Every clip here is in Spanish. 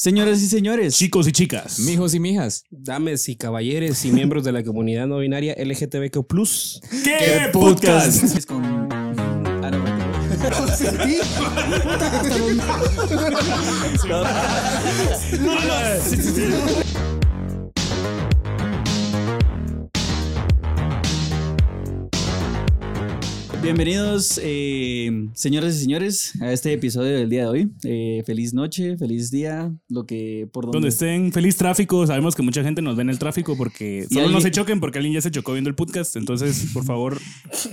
Señoras y señores, Chicos y chicas. Mijos y mijas. Dames y caballeros y miembros de la comunidad no binaria LGTBQ+. ¿Qué podcast? con... Ah, no, Bienvenidos, eh, señoras y señores, a este episodio del día de hoy. Eh, feliz noche, feliz día, lo que por donde, Donde estén feliz tráfico. Sabemos que mucha gente nos ve en el tráfico porque solo no se choquen porque alguien ya se chocó viendo el podcast. Entonces, por favor,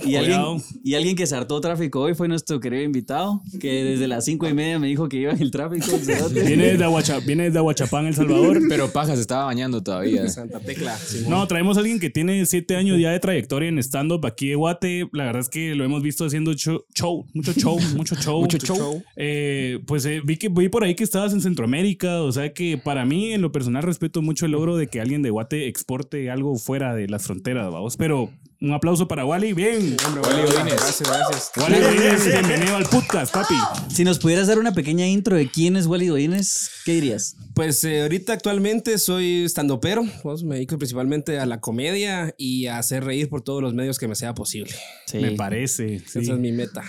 Y alguien, cuidado. y alguien que se hartó tráfico hoy fue nuestro querido invitado, que desde las cinco y media me dijo que iba en el tráfico. Viene desde, Aguacha- viene desde Aguachapán, El Salvador. Pero paja se estaba bañando todavía. Santa Tecla. Simón. No, traemos a alguien que tiene siete años ya de trayectoria en stand-up aquí de Guate. La verdad es que lo hemos visto haciendo show, show, mucho show, mucho show. Mucho show. Eh, pues eh, vi que vi por ahí que estabas en Centroamérica. O sea que para mí, en lo personal, respeto mucho el logro de que alguien de Guate exporte algo fuera de las fronteras, vamos. Pero un aplauso para Wally. Bien. Hombre, Wally Godínez. Gracias, gracias. Wally Godínez, bienvenido al podcast, papi. Si nos pudieras dar una pequeña intro de quién es Wally Godínez, ¿qué dirías? Pues eh, ahorita actualmente soy standupero. Pues, me dedico principalmente a la comedia y a hacer reír por todos los medios que me sea posible. Sí. Me parece. sí. Esa es mi meta.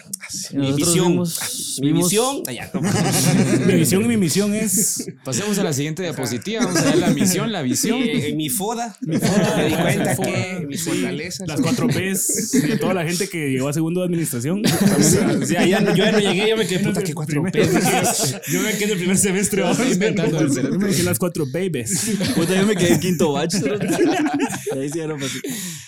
Mi Nosotros visión. vimos- mi vimos- visión. Allá, no. Mi visión y mi misión es. Pasemos a la siguiente diapositiva. Vamos a ver la misión, la visión. Eh, mi foda. Me di cuenta que mis fortalezas. Las cuatro P's de toda la gente que llegó a segundo de administración. O sea, ya yo ya no llegué, yo me quedé puta que cuatro pesos. Yo me quedé en el primer semestre. inventando el. Yo me quedé en las cuatro babies. Puta, yo me quedé en quinto batch. Ahí sí era fácil.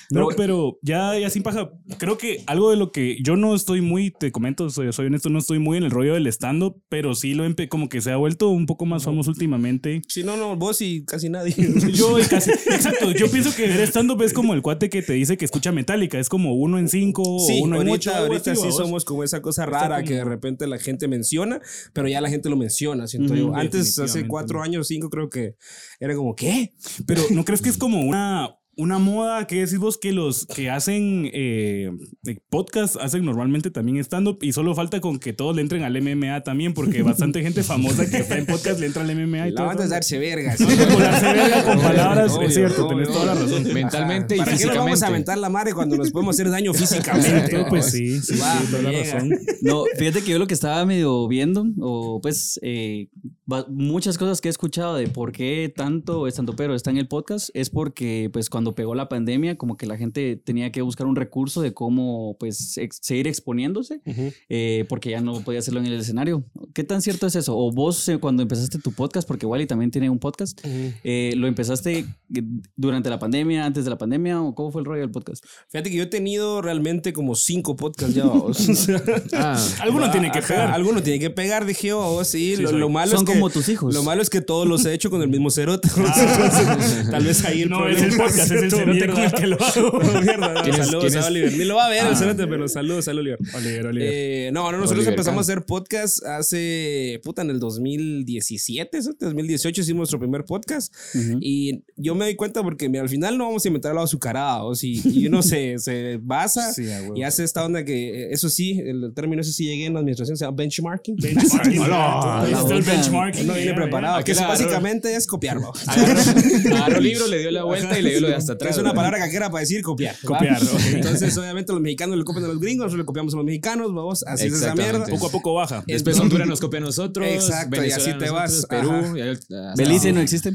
No, pero ya, ya sin paja. Creo que algo de lo que yo no estoy muy, te comento, soy, soy honesto, no estoy muy en el rollo del stand-up, pero sí lo empe como que se ha vuelto un poco más famoso últimamente. Si no, no, vos y casi nadie. Yo y casi, exacto, yo pienso que ver stand-up es como el cuate que te dice que escucha Metallica, es como uno en cinco Sí, o uno en ahorita, ocho. algo ahorita sí somos como esa cosa rara que de repente la gente menciona, pero ya la gente lo menciona, siento yo. Antes, hace cuatro años, cinco, creo que era como, ¿qué? Pero ¿no crees que es como una, una moda que decís vos que los que hacen eh, eh, podcast hacen normalmente también stand-up y solo falta con que todos le entren al MMA también porque bastante gente famosa que está en podcast le entra al MMA y La todo. es eso. darse vergas. No, no, volarse verga con palabras, Obvio, es cierto, obvio, tenés toda la obvio. razón. Mentalmente y ¿Para qué nos vamos a físicamente. aventar la madre cuando nos podemos hacer daño físicamente? Pues sí, sí, toda la llega. razón. No, fíjate que yo lo que estaba medio viendo, o pues eh, muchas cosas que he escuchado de por qué tanto estando pero está en el podcast, es porque pues cuando pegó la pandemia, como que la gente tenía que buscar un recurso de cómo pues ex- seguir exponiéndose, eh, porque ya no podía hacerlo en el escenario. ¿Qué tan cierto es eso? O vos eh, cuando empezaste tu podcast, porque Wally también tiene un podcast, eh, ¿lo empezaste durante la pandemia, antes de la pandemia, o cómo fue el rollo del podcast? Fíjate que yo he tenido realmente como cinco podcasts ya. Ah, Alguno tiene que ajá, pegar. Alguno tiene que pegar, dije yo. oh, sí, Sí, lo, malo Son es que, como tus hijos. Lo malo es que todos los he hecho con el mismo cerote. Entonces, tal vez ahí el No, es el podcast, es el cerote con el que lo hago. Mierda, ¿Quién es- saludos a es? Oliver. Ni lo va a ver el Ah. cerote, pero saludos a Oliver. Oliver, Oliver. Eh, no, no, nosotros Oliver empezamos Kahn. a hacer podcast hace, puta, en el 2017, ¿sí? 2018 hicimos nuestro primer podcast y yo me doy cuenta porque mira, al final no vamos a inventar la azucarada, o si y uno se, se basa Sí, y hace esta onda que, eh, eso sí, el término ese sí llegué en la administración, se llama benchmarking. Benchmarking. Está el puta. benchmarking. No viene preparado, que eso básicamente es copiar, ¿no? agarró, el libro, le dio la vuelta y le dio lo de hasta atrás. Es una palabra caquera para decir copiar. Copiar. Entonces, obviamente, los mexicanos le copian a los gringos, nosotros le copiamos a los mexicanos, vamos, así es esa mierda. Poco a poco baja. Después Honduras nos copia a nosotros. Exacto, y Venezuela así a te nosotros, vas. Perú. Y ahí- ah, Belice no existe.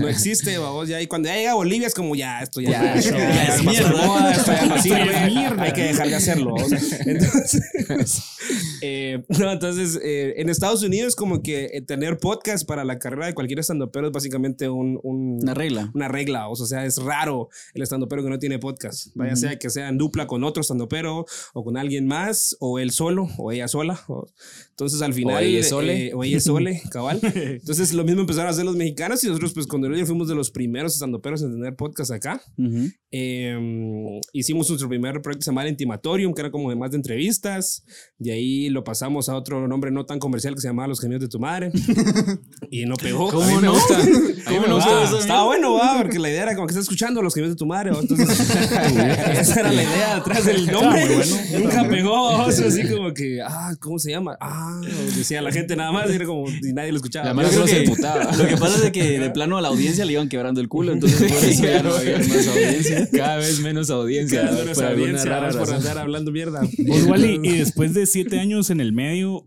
No existe, vamos, ya. Y cuando ya llega a Bolivia es como ya, esto ya, Ya, ya, ya, ya es pasó de mierda. moda, esto ya no Esto ya sirve, es mierda. Hay que dejar de hacerlo. o sea, entonces, eh, no, entonces eh, en Estados Unidos, como que eh, tener podcast para la carrera de cualquier estandopero es básicamente un, un- Una regla. una regla. O sea, es raro el estandopero que no tiene podcast. Vaya sea que sea en dupla con otro estandopero o con alguien más, o él solo, o ella sola. o- entonces al final. ella sole. eh, o ella sole, cabal. Entonces lo mismo empezaron a hacer los mexicanos y nosotros, pues con Deloyer fuimos de los primeros estandoperos en tener podcast acá. Ujú. Eh, hicimos nuestro primer proyecto llamaba Intimatorium, que era como de más de entrevistas. De ahí lo pasamos a otro nombre no tan comercial que se llamaba Los Genios de tu Madre. y no pegó. Mí me gusta. ¿Cómo no? Estaba bueno, va, porque la idea era como que estás escuchando los que de tu madre. ¿va? Entonces, esa era la idea detrás del nombre. bueno. Nunca pegó. o sea, así como que, ah, ¿cómo se llama? Ah, decía la gente nada más. Y era como, y nadie lo escuchaba. La solo se emputaba. Lo que pasa es que de plano a la audiencia le iban quebrando el culo, entonces por eso ya no había más audiencia. Cada vez menos audiencia. Cada vez por audiencia, rara por andar hablando mierda. Vos, Wally, y después de siete años en el medio,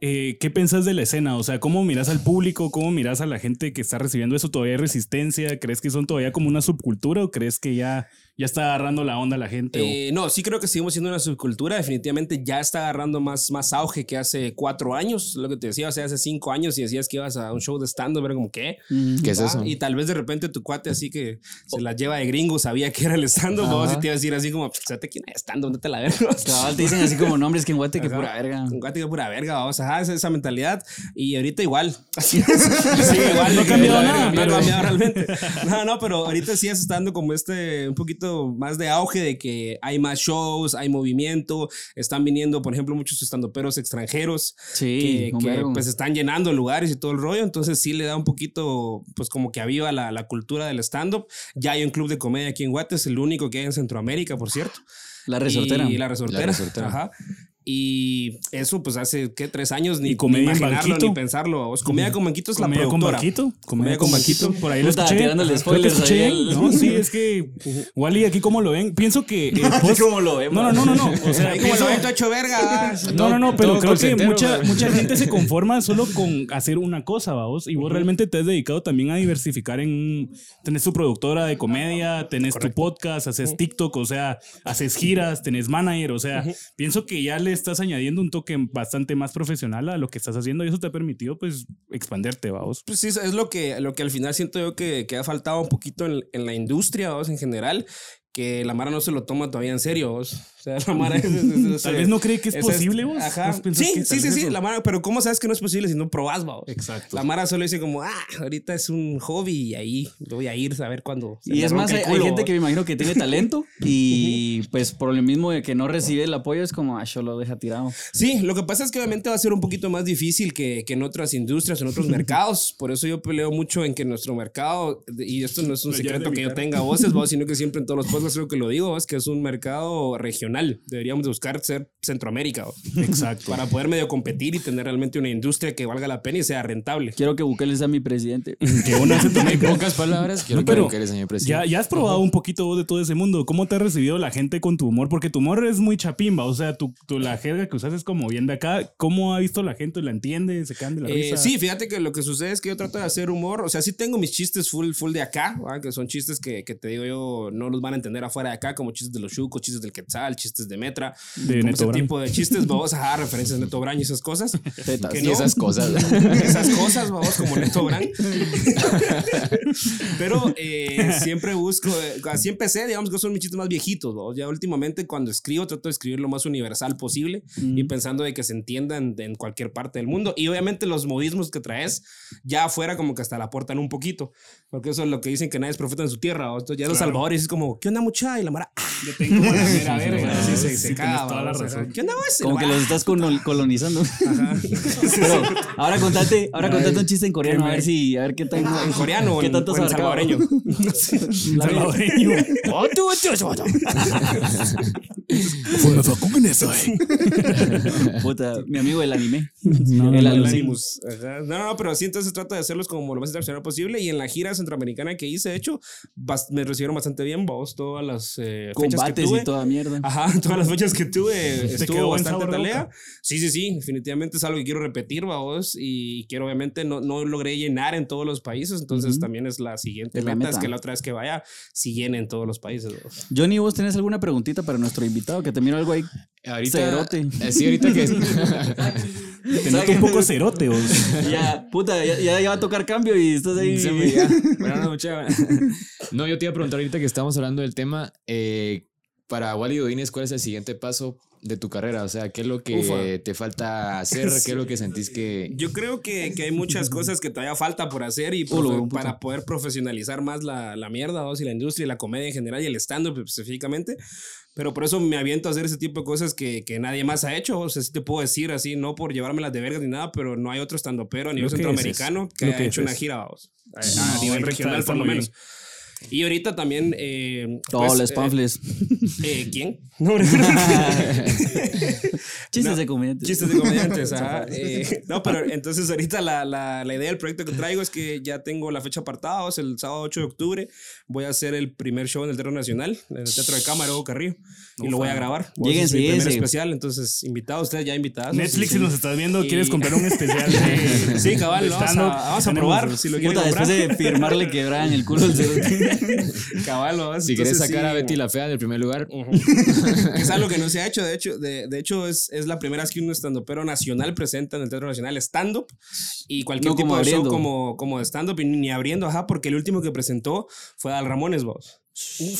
eh, ¿qué pensás de la escena? O sea, ¿cómo miras al público? ¿Cómo miras a la gente que está recibiendo eso? ¿Todavía hay resistencia? ¿Crees que son todavía como una subcultura o crees que ya, ya está agarrando la onda la gente? O- Eh, no, sí creo que seguimos siendo una subcultura. Definitivamente ya está agarrando más, más auge que hace cuatro años. Lo que te decía, o sea, hace cinco años y decías que ibas a un show de stand-up, era como, ¿qué? ¿Qué es eso? Y tal vez de repente tu cuate así que se la lleva de gringo sabía que era el stand-up. Vos y te iba a decir así como, ¿sabes quién es stand-up? ¿Dónde te la verga? Cabal, te dicen así como nombres que en Guate que pura verga. Un cuate que pura verga, vamos. Ajá, esa, esa mentalidad. Y ahorita igual. Así es. Sí, igual. No ha cambiado nada, verga, No ha cambiado realmente. No, no, pero ahorita sí está dando como este, un poquito más de auge de que hay más shows, hay movimiento. Están viniendo, por ejemplo, muchos estandoperos extranjeros Sí, que, que, pues están llenando lugares y todo el rollo, entonces sí le da un poquito, pues como que aviva la, la cultura del stand-up. Ya hay un club de comedia aquí en Guates, el único que hay en Centroamérica, por cierto. La resortera. Y la resortera. La Resortera. Ajá. Y eso, pues hace, ¿qué? Tres años, ni, ¿Y comedia ni imaginarlo, ni pensarlo. Os- Comedia con Banquito es la ¿Comedia con productora. Banquito? Comedia con Banquito. Por ahí lo escuché. tirándole Creo que spoilers escuché No, sí, es que Wally, aquí como lo ven, pienso que eh, como lo vemos. No, no, no, no, no. O sea, como pienso- lo ven hecho verga. No, no, no, pero creo que mucha, mucha gente se conforma solo con hacer una cosa, vos. Y vos realmente te has dedicado también a diversificar en. Tenés tu productora de comedia, tenés tu podcast, haces TikTok, o sea, haces giras, tenés manager, o sea, pienso que ya le estás añadiendo un toque bastante más profesional a lo que estás haciendo y eso te ha permitido, pues, expanderte, vos. Pues sí, es lo que, lo que al final siento yo que, que ha faltado un poquito en, en la industria, vos, en general, que la Mara no se lo toma todavía en serio. O sea, la Mara es... es- es- es- Tal vez no cree que es es- posible, vos. Ajá. ¿Vos pensás Sí, que sí, sí, sí, la Mara, pero ¿cómo sabes que no es posible si no probas, vos? Exacto. La Mara solo dice como, ah, ahorita es un hobby y ahí voy a ir a ver cuándo. Y es más, hay, hay gente que me imagino que tiene talento y pues por lo mismo de que no recibe el apoyo es como, ah, yo lo deja tirado. Sí, lo que pasa es que obviamente va a ser un poquito más difícil que, que en otras industrias, en otros mercados. Por eso yo peleo mucho en que nuestro mercado, y esto no es un secreto que yo tenga voces, vos, sino que siempre en todos los podcasts creo que lo digo, es que es un mercado regional. Deberíamos de buscar ser Centroamérica Exacto. para poder medio competir y tener realmente una industria que valga la pena y sea rentable. Quiero que Bukele sea mi presidente. Que uno hace En pocas palabras, quiero No, pero que eres señor Ya, presidente. ya has probado un poquito vos de todo ese mundo. ¿Cómo te ha recibido la gente con tu humor? Porque tu humor es muy chapimba. O sea, tu, tu- la jerga que usas es como bien de acá. ¿Cómo ha visto la gente? ¿La entiende? ¿Se caen de la Eh, risa? sí, fíjate que lo que sucede es que yo trato de hacer humor. O sea, sí tengo mis chistes full, full de acá, que son chistes que, que te digo yo no los van a entender afuera de acá, como chistes de los chucos, chistes del quetzal, chistes de metra. De como Neto ese Brand. tipo de chistes, vamos a dar referencias de Neto Brand y esas cosas. Tetas. Que Y esas cosas. esas cosas, vamos, como Neto Brand. Pero eh, siempre busco, eh, así empecé, digamos que son mis chistes más viejitos, vamos. Ya últimamente cuando escribo trato de escribir lo más universal posible y pensando de que se entiendan en cualquier parte del mundo. Y obviamente los modismos que traes ya afuera como que hasta la aportan un poquito, porque eso es lo que dicen que nadie es profeta en su tierra. ¿vamos. Entonces ya los Claro. salvadores es como, ¿qué onda mucha? Y la mara, ah, Yo tengo la mera verga. Sí, se, se toda la razón. ¿Qué onda? Como que los estás colo- colonizando. Pero ahora contate, ahora contate un chiste en coreano, a ver si, a ver qué tan en coreano o qué en, salvadoreño. Salvadoreño. Puta, mi amigo del anime. No, el no, Animus. Ajá. No, no, pero sí, entonces trato de hacerlos como lo más internacional posible. Y en la gira centroamericana que hice, de hecho, me recibieron bastante bien, vos, todas las eh, fechas que Combates tuve. y toda mierda. Ajá, todas las fechas que tuve estuvo bastante boca? Sí, sí, sí, definitivamente es algo que quiero repetir, vos, y quiero obviamente no, no logré llenar en todos los países, entonces también es la siguiente Es la meta, es meta. que la otra vez que vaya, si llene en todos los países. vos. Johnny, ¿vos tenés alguna preguntita para nuestro invitado? Que te miro algo ahí. Ahorita, Cerote. eh, sí, ahorita que Te noto un poco cerote, vos. Ya, puta, ya, ya, ya va a tocar cambio y estás ahí. Ya. Bueno, no, No, yo te iba a preguntar ahorita que estamos hablando del tema. eh, para Wally Godínez, ¿cuál es el siguiente paso de tu carrera? O sea, ¿qué es lo que Ufa. te falta hacer? ¿Qué es lo que sentís que... Yo creo que, que hay muchas cosas que todavía falta por hacer y Ulo, un puto. para poder profesionalizar más la, la mierda, ¿vos? y la industria y la comedia en general y el stand-up específicamente. Pero por eso me aviento a hacer ese tipo de cosas que, que nadie más ha hecho. O sea, sí te puedo decir así, no por llevármelas de verga ni nada, pero no hay otro stand-upero a nivel que centroamericano es, que lo haya que hecho es una gira, vamos. A, a No, nivel está- regional, por lo menos. Y ahorita también. Eh, Todos pues, los eh, pamphlets. eh, ¿Quién? No, Chistes no, de comediantes. Chistes de comediantes, ajá. Eh, no, pero entonces ahorita la, la, la idea del proyecto que traigo es que ya tengo la fecha apartada, es el sábado 8 de octubre. Voy a hacer el primer show en el Teatro Nacional, en el Teatro de Cámara, Hugo Carrillo. Y lo voy a grabar. Hacer Lléguense, mi primer especial, entonces invitados, ustedes ya invitados. Netflix, Sí, si sí. nos estás viendo, Y- quieres comprar un especial de. Sí, cabal, vamos a, vamos a probar si lo Puta, comprar. después de firmarle quebraban el culo al cerote. Cabal, vamos, Si quieres sacar a. Betty la Fea del primer lugar, es algo que no se ha hecho, de hecho, de, de hecho es, es la primera vez que un estandopero nacional presenta en el Teatro Nacional stand-up y cualquier No tipo como de show como, como stand-up y ni abriendo, ajá, porque el último que presentó fue Al Ramones, vos.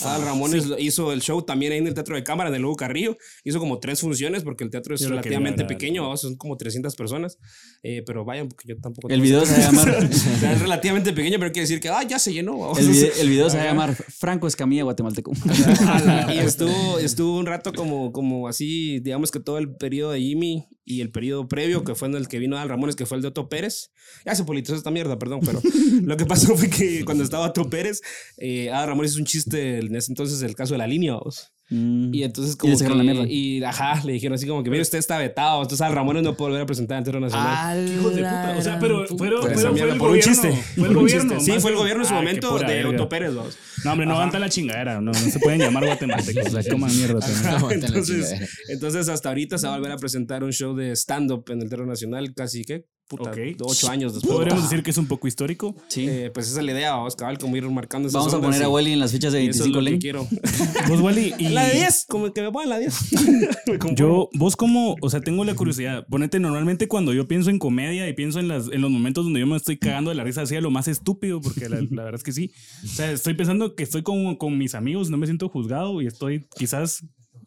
Al Ramones lo- hizo el show también ahí en el Teatro de Cámara, en el Hugo Carrillo. Hizo como tres funciones porque el teatro es Yo relativamente pequeño, vos, son como 300 personas. Eh, pero vayan, porque yo tampoco... El tengo video se va a llamar. O sea, es relativamente pequeño, pero quiere decir que ah, ya se llenó. El video, el video se va a llamar Franco Escamilla Guatemalteco. y estuvo, estuvo un rato como, como así, digamos que todo el periodo de Jimmy y el periodo previo, que fue en el que vino Al Ramones, que fue el de Otto Pérez. Ya se politizó esta mierda, perdón, pero lo que pasó fue que cuando estaba Otto Pérez, eh, Adal Ramones hizo un chiste en ese entonces el caso de la línea, vos. Mm. Y entonces Y como sacaron que- la mierda. y ajá, le dijeron así como que, mire, usted está vetado, entonces Adal Ramones no puede volver a presentar en Teatro Nacional. Hijos de puta. O sea, pero esa fueron- fue mierda, el por un gobierno. chiste. Fue el por un gobierno. chiste. Sí, fue el gobierno en su qué momento de verga. Otto Pérez, vos. No, hombre, no aguanta la chingadera. No, no se pueden llamar guatemaltecos. Coman mierda la entonces, entonces, hasta ahorita se va a volver a presentar un show de stand-up en el Teatro Nacional, casi que, puta, Ok. ocho años después. Podríamos decir que es un poco histórico. Sí. Eh, pues esa es la idea, vamos, cabal, como ir marcando esas Vamos a poner a Wally en las fichas de y eso 25 es lo que len. quiero. Vos, Wally, y La de 10, como que me pongan la 10. Me conformo. yo, vos como, o sea, tengo la curiosidad. Ponete, normalmente cuando yo pienso en comedia y pienso en, las, en los momentos donde yo me estoy cagando de la risa, hacía lo más estúpido, porque la, la verdad es que sí. O sea, estoy pensando que estoy con, con mis amigos, no me siento juzgado y estoy quizás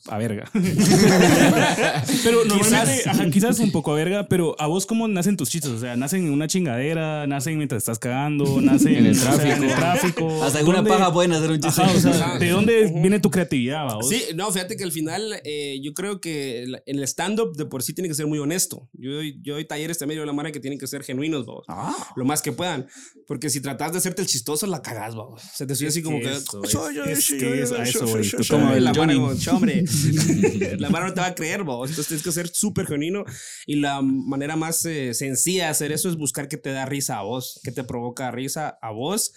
a verga. pero normalmente, Quizás. ajá, quizás un poco a verga, pero a vos cómo nacen tus chistes? O sea, nacen en una chingadera, nacen mientras estás cagando, nacen En el o sea, tráfico. en el tráfico. Hasta alguna ¿Dónde- paja pueden hacer un chiste. Ajá, o sea, Ajá. ¿de dónde viene tu creatividad, vos? Sí, no, fíjate que al final eh, yo creo que el- el stand-up de por sí tiene que ser muy honesto. Yo, doy- yo doy talleres también de la manera que tienen que ser genuinos, vamos. lo más que puedan. Porque si tratas de hacerte el chistoso, la cagás, vamos. Se te sube así como que. eso, es- "Soy yo, es soy que es- a eso soy voy, yo, tú soy como yo". el La mano, Johnny. como, "Che, hombre. La mano no te va a creer, vos. Entonces tienes que ser súper genuino. Y la manera más eh, sencilla de hacer eso es buscar que te da risa a vos, que te provoca risa a vos.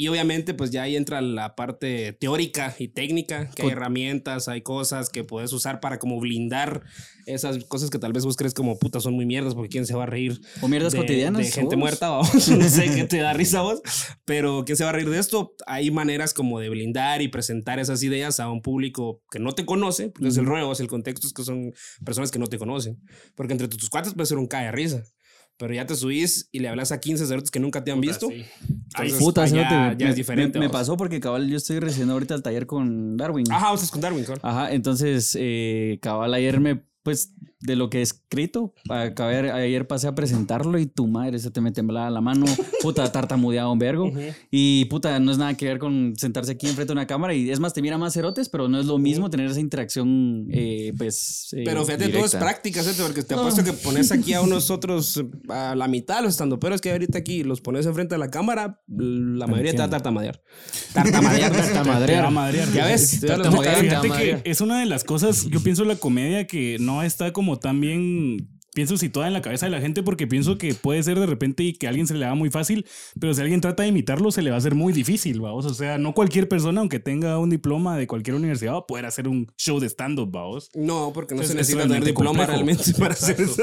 Y obviamente, pues ya ahí entra la parte teórica y técnica, que hay herramientas, hay cosas que puedes usar para como blindar esas cosas que tal vez vos crees como puta son muy mierdas porque quién se va a reír. O mierdas de- cotidianas. De gente vos. muerta, vamos. No sé qué te da risa a vos, pero quién se va a reír de esto. Hay maneras como de blindar y presentar esas ideas a un público que no te conoce, porque es el ruego, es el contexto, es que son personas que no te conocen. Porque entre tus cuates puede ser un cae de risa. Pero ya te subís y le hablas a 15 cerotes que nunca te han visto. sí. Entonces, Puta, ah, ya, me- es diferente. Me, pasó porque cabal yo estoy recién ahorita al taller con Darwin. Ajá, vos estás con Darwin, cabal. Ajá, entonces eh, cabal ayer me, pues de lo que he escrito, acabé, ayer pasé a presentarlo y tu madre se te me temblaba la mano, puta tartamudeaba un vergo y puta no es nada que ver con sentarse aquí enfrente de una cámara y es más te mira más cerotes, pero no es lo mismo tener esa interacción eh, pues eh, Pero fíjate, todo es directa. práctica, ¿sí? porque te apuesto que pones aquí a unos otros, a la mitad los estandoperos que hay ahorita aquí, los pones enfrente de la cámara, la mayoría te va a tartamadear. Tartamadear. Madrear. Ya ves. Fíjate que es una de las cosas, yo pienso la comedia que no está como tan bien, pienso situada en la cabeza de la gente porque pienso que puede ser de repente y que a alguien se le haga muy fácil, pero si alguien trata de imitarlo se le va a hacer muy difícil, vamos. O sea, no cualquier persona, aunque tenga un diploma de cualquier universidad, va a poder hacer un show de stand-up, vamos. No, porque no se es necesita tener diploma complejo. realmente para hacer eso.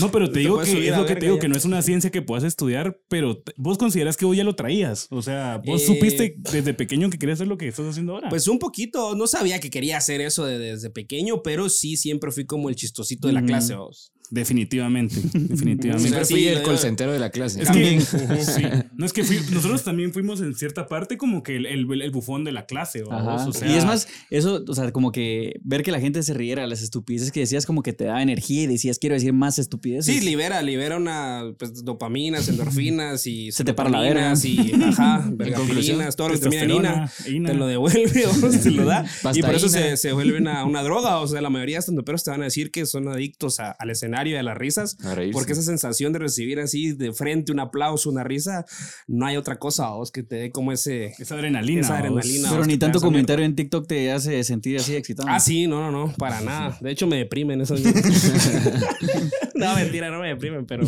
No, pero te digo que es lo que te digo, ya. que no es una ciencia que puedas estudiar, pero vos consideras que vos ya lo traías. O sea, vos Eh, supiste desde pequeño que querías hacer lo que estás haciendo ahora. Pues un poquito, no sabía que quería hacer eso de- desde pequeño, pero sí siempre fui como el chistosito de la clase, vos. Definitivamente, definitivamente. Siempre sí, fui lo el colcentero de la clase. Es que, sí. No es que fui- nosotros también fuimos en cierta parte como que el, el- el bufón de la clase. O sea, y es más, eso, o sea, como que ver que la gente se riera de las estupideces que decías, como que te daba energía y decías, quiero decir más estupideces. Sí, libera, libera una pues, dopaminas, endorfinas y Se te para la verga. serotoninas y ajá, conclusión, vergapilinas, todo lo que termina en ina, te lo devuelve o te lo da. y por eso se, se vuelve una, una droga. O sea, la mayoría de estandoperos te van a decir que son adictos a- al escenario y a las risas. Porque esa sensación de recibir así de frente un aplauso, una risa, no hay otra cosa, vos, que te dé como ese. Esa adrenalina. Esa vos. adrenalina. Pero vos, ni tanto comentario en TikTok te hace sentir así excitado. Ah, sí, no, no, no, para nada. De hecho, me deprimen esos. no, mentira, no me deprimen, pero,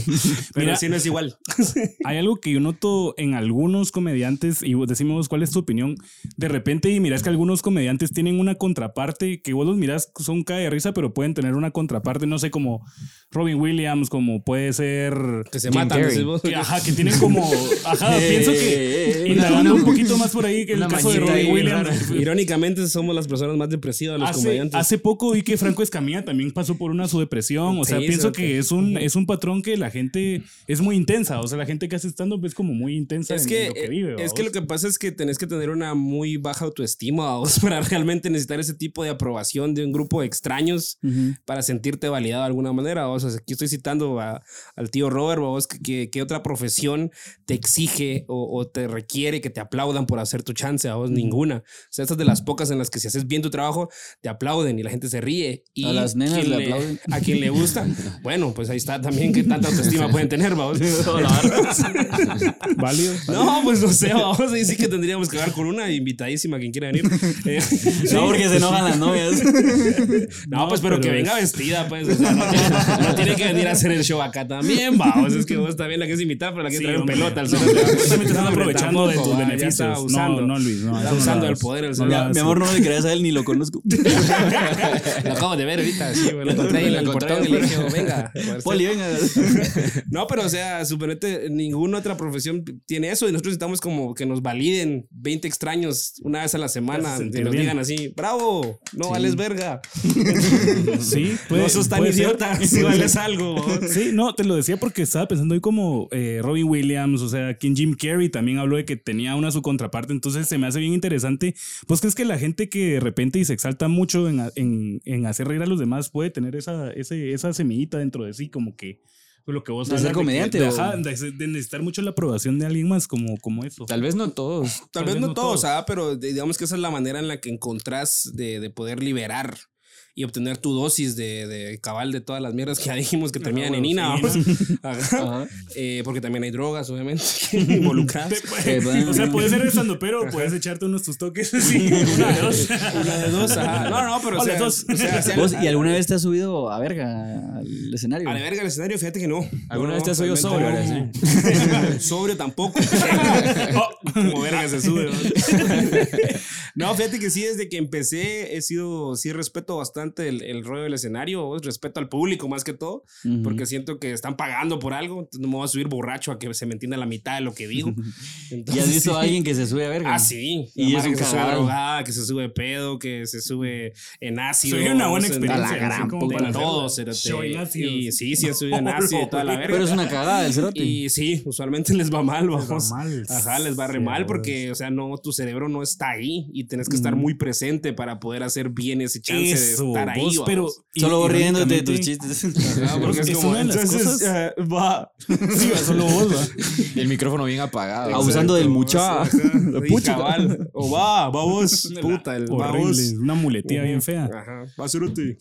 pero Mira. sí no es igual. Hay algo que yo noto en algunos comediantes, y vos decimos cuál es tu opinión. De repente, y miras que algunos comediantes tienen una contraparte que vos los mirás, son cae de risa, pero pueden tener una contraparte, no sé, como Robin Williams, como puede ser. Que se Jim matan, vos. que, ajá, que tienen como. Ajá, pienso que. Indagando un poquito más por ahí que el caso de Robin Williams. Irónicamente, somos las personas más depresivas, los Hace, comediantes. hace poco vi que Franco Escamilla también pasó por una su depresión. O sea, Sí, pienso fíjate. que es un, es un patrón que la gente es muy intensa. O sea, la gente que hace stand-up es como muy intensa Es en que, lo que vive. es que lo que pasa es que tenés que tener una muy baja autoestima vos, para realmente necesitar ese tipo de aprobación de un grupo de extraños Ujú. para sentirte validado de alguna manera. O sea, aquí estoy citando a- al tío Robert, vos, que, otra profesión te exige o, o te requiere que te aplaudan por hacer tu chance, a vos ninguna. O sea, estas de las pocas en las que si haces bien tu trabajo, te aplauden y la gente se ríe. Y A las nenas le aplauden. A quien le gusta, bueno, pues ahí está también que tanta autoestima pueden tener, vamos. Válido. No, pues no sé, vamos, ahí sí que tendríamos que hablar con una invitadísima quien quiera venir. Eh, No, porque se enojan las novias. no, pues pero pero, que venga vestida, pues. O sea, no, tiene- que venir a hacer el show acá también, vamos. Es que vos también la que es invitar, pero la que Sí, hombre. pelota al vos también te estás aprovechando de tus beneficios. está No, usando. no, Luis, no, Está usando el poder, el hagas. mi amor, no le creas a él ni lo conozco. Lo acabo de ver ahorita, sí, güey, lo encontré en Lo el encontré portón y le dije, oh, venga. Poli, venga. No, pero o sea, suponete, ninguna otra profesión tiene eso y nosotros necesitamos como que nos validen 20 extraños una vez a la semana, sentir nos digan así, bravo, no vales verga, Sí, puede, no sos tan idiota, si vales algo. Sí, no, te lo decía porque estaba pensando hoy como eh, Robin Williams, o sea, quien Jim Carrey también habló de que tenía una su contraparte, entonces se me hace bien interesante. ¿Vos crees que la gente que de repente y se exalta mucho en, en- en hacer reír a los demás puede tener esa, ese- esa semillita dentro de sí, como que pues, lo que vos ¿De ser que- comediante de, de- de necesitar mucho la aprobación de alguien más como, como eso? Tal vez no todos. Tal vez no todos, ¿ah? pero digamos que esa es la manera en la que encontrás de, de poder liberar y obtener tu dosis de, de cabal de todas las mierdas que ya dijimos que terminan en bueno, INA. sí, vamos. Ajá. Ajá. Eh, porque también hay drogas, obviamente, involucradas. Eh, bueno. o sea, puedes ser estando, pero puedes echarte unos tus toques. Sí, una de dos. Una de dos, ajá. No, no, pero o sea, dos. o sea, si ¿Vos, al- ¿Y alguna vez te has subido a verga al escenario? A la verga el escenario, fíjate que no. ¿Alguna No, vez te has subido sobrio, no. sobrio tampoco. Oh. Como verga se sube. ¿no? No, fíjate que sí, desde que empecé he sido, sí respeto bastante el, el rollo del escenario, respeto al público más que todo, Ujú. porque siento que están pagando por algo, entonces no me voy a subir borracho a que se me entienda la mitad de lo que digo. ¿Y Entonces, has visto sí. a alguien que se sube a verga? Ah, sí. Y Y es un que se sube cagado. drogada, que se sube pedo, que se sube en ácido. Soy una buena en- experiencia. A la gran puta. para En hacer todo, la- cerote. show en ácidos. Y sí, sí, han subido en ácido y toda la verga. Pero es una cagada el cerote. Y sí, usualmente les va mal, vamos. mal. Ajá, les va re Sí, mal porque, o sea, no, tu cerebro no está ahí y tenés que estar muy presente para poder hacer bien ese chance Eso, de estar ahí. vos, pero Solo riéndote de tus chistes. Ah, porque es, Es como, una de las entonces, cosas- ah, va. Sí, va, solo vos, va. Y el micrófono bien apagado. Abusando del Exacto, mucha. y pucha. cabal. O va, va vos, puta, el va vos. una muletilla bien fea. Ajá, va cerote.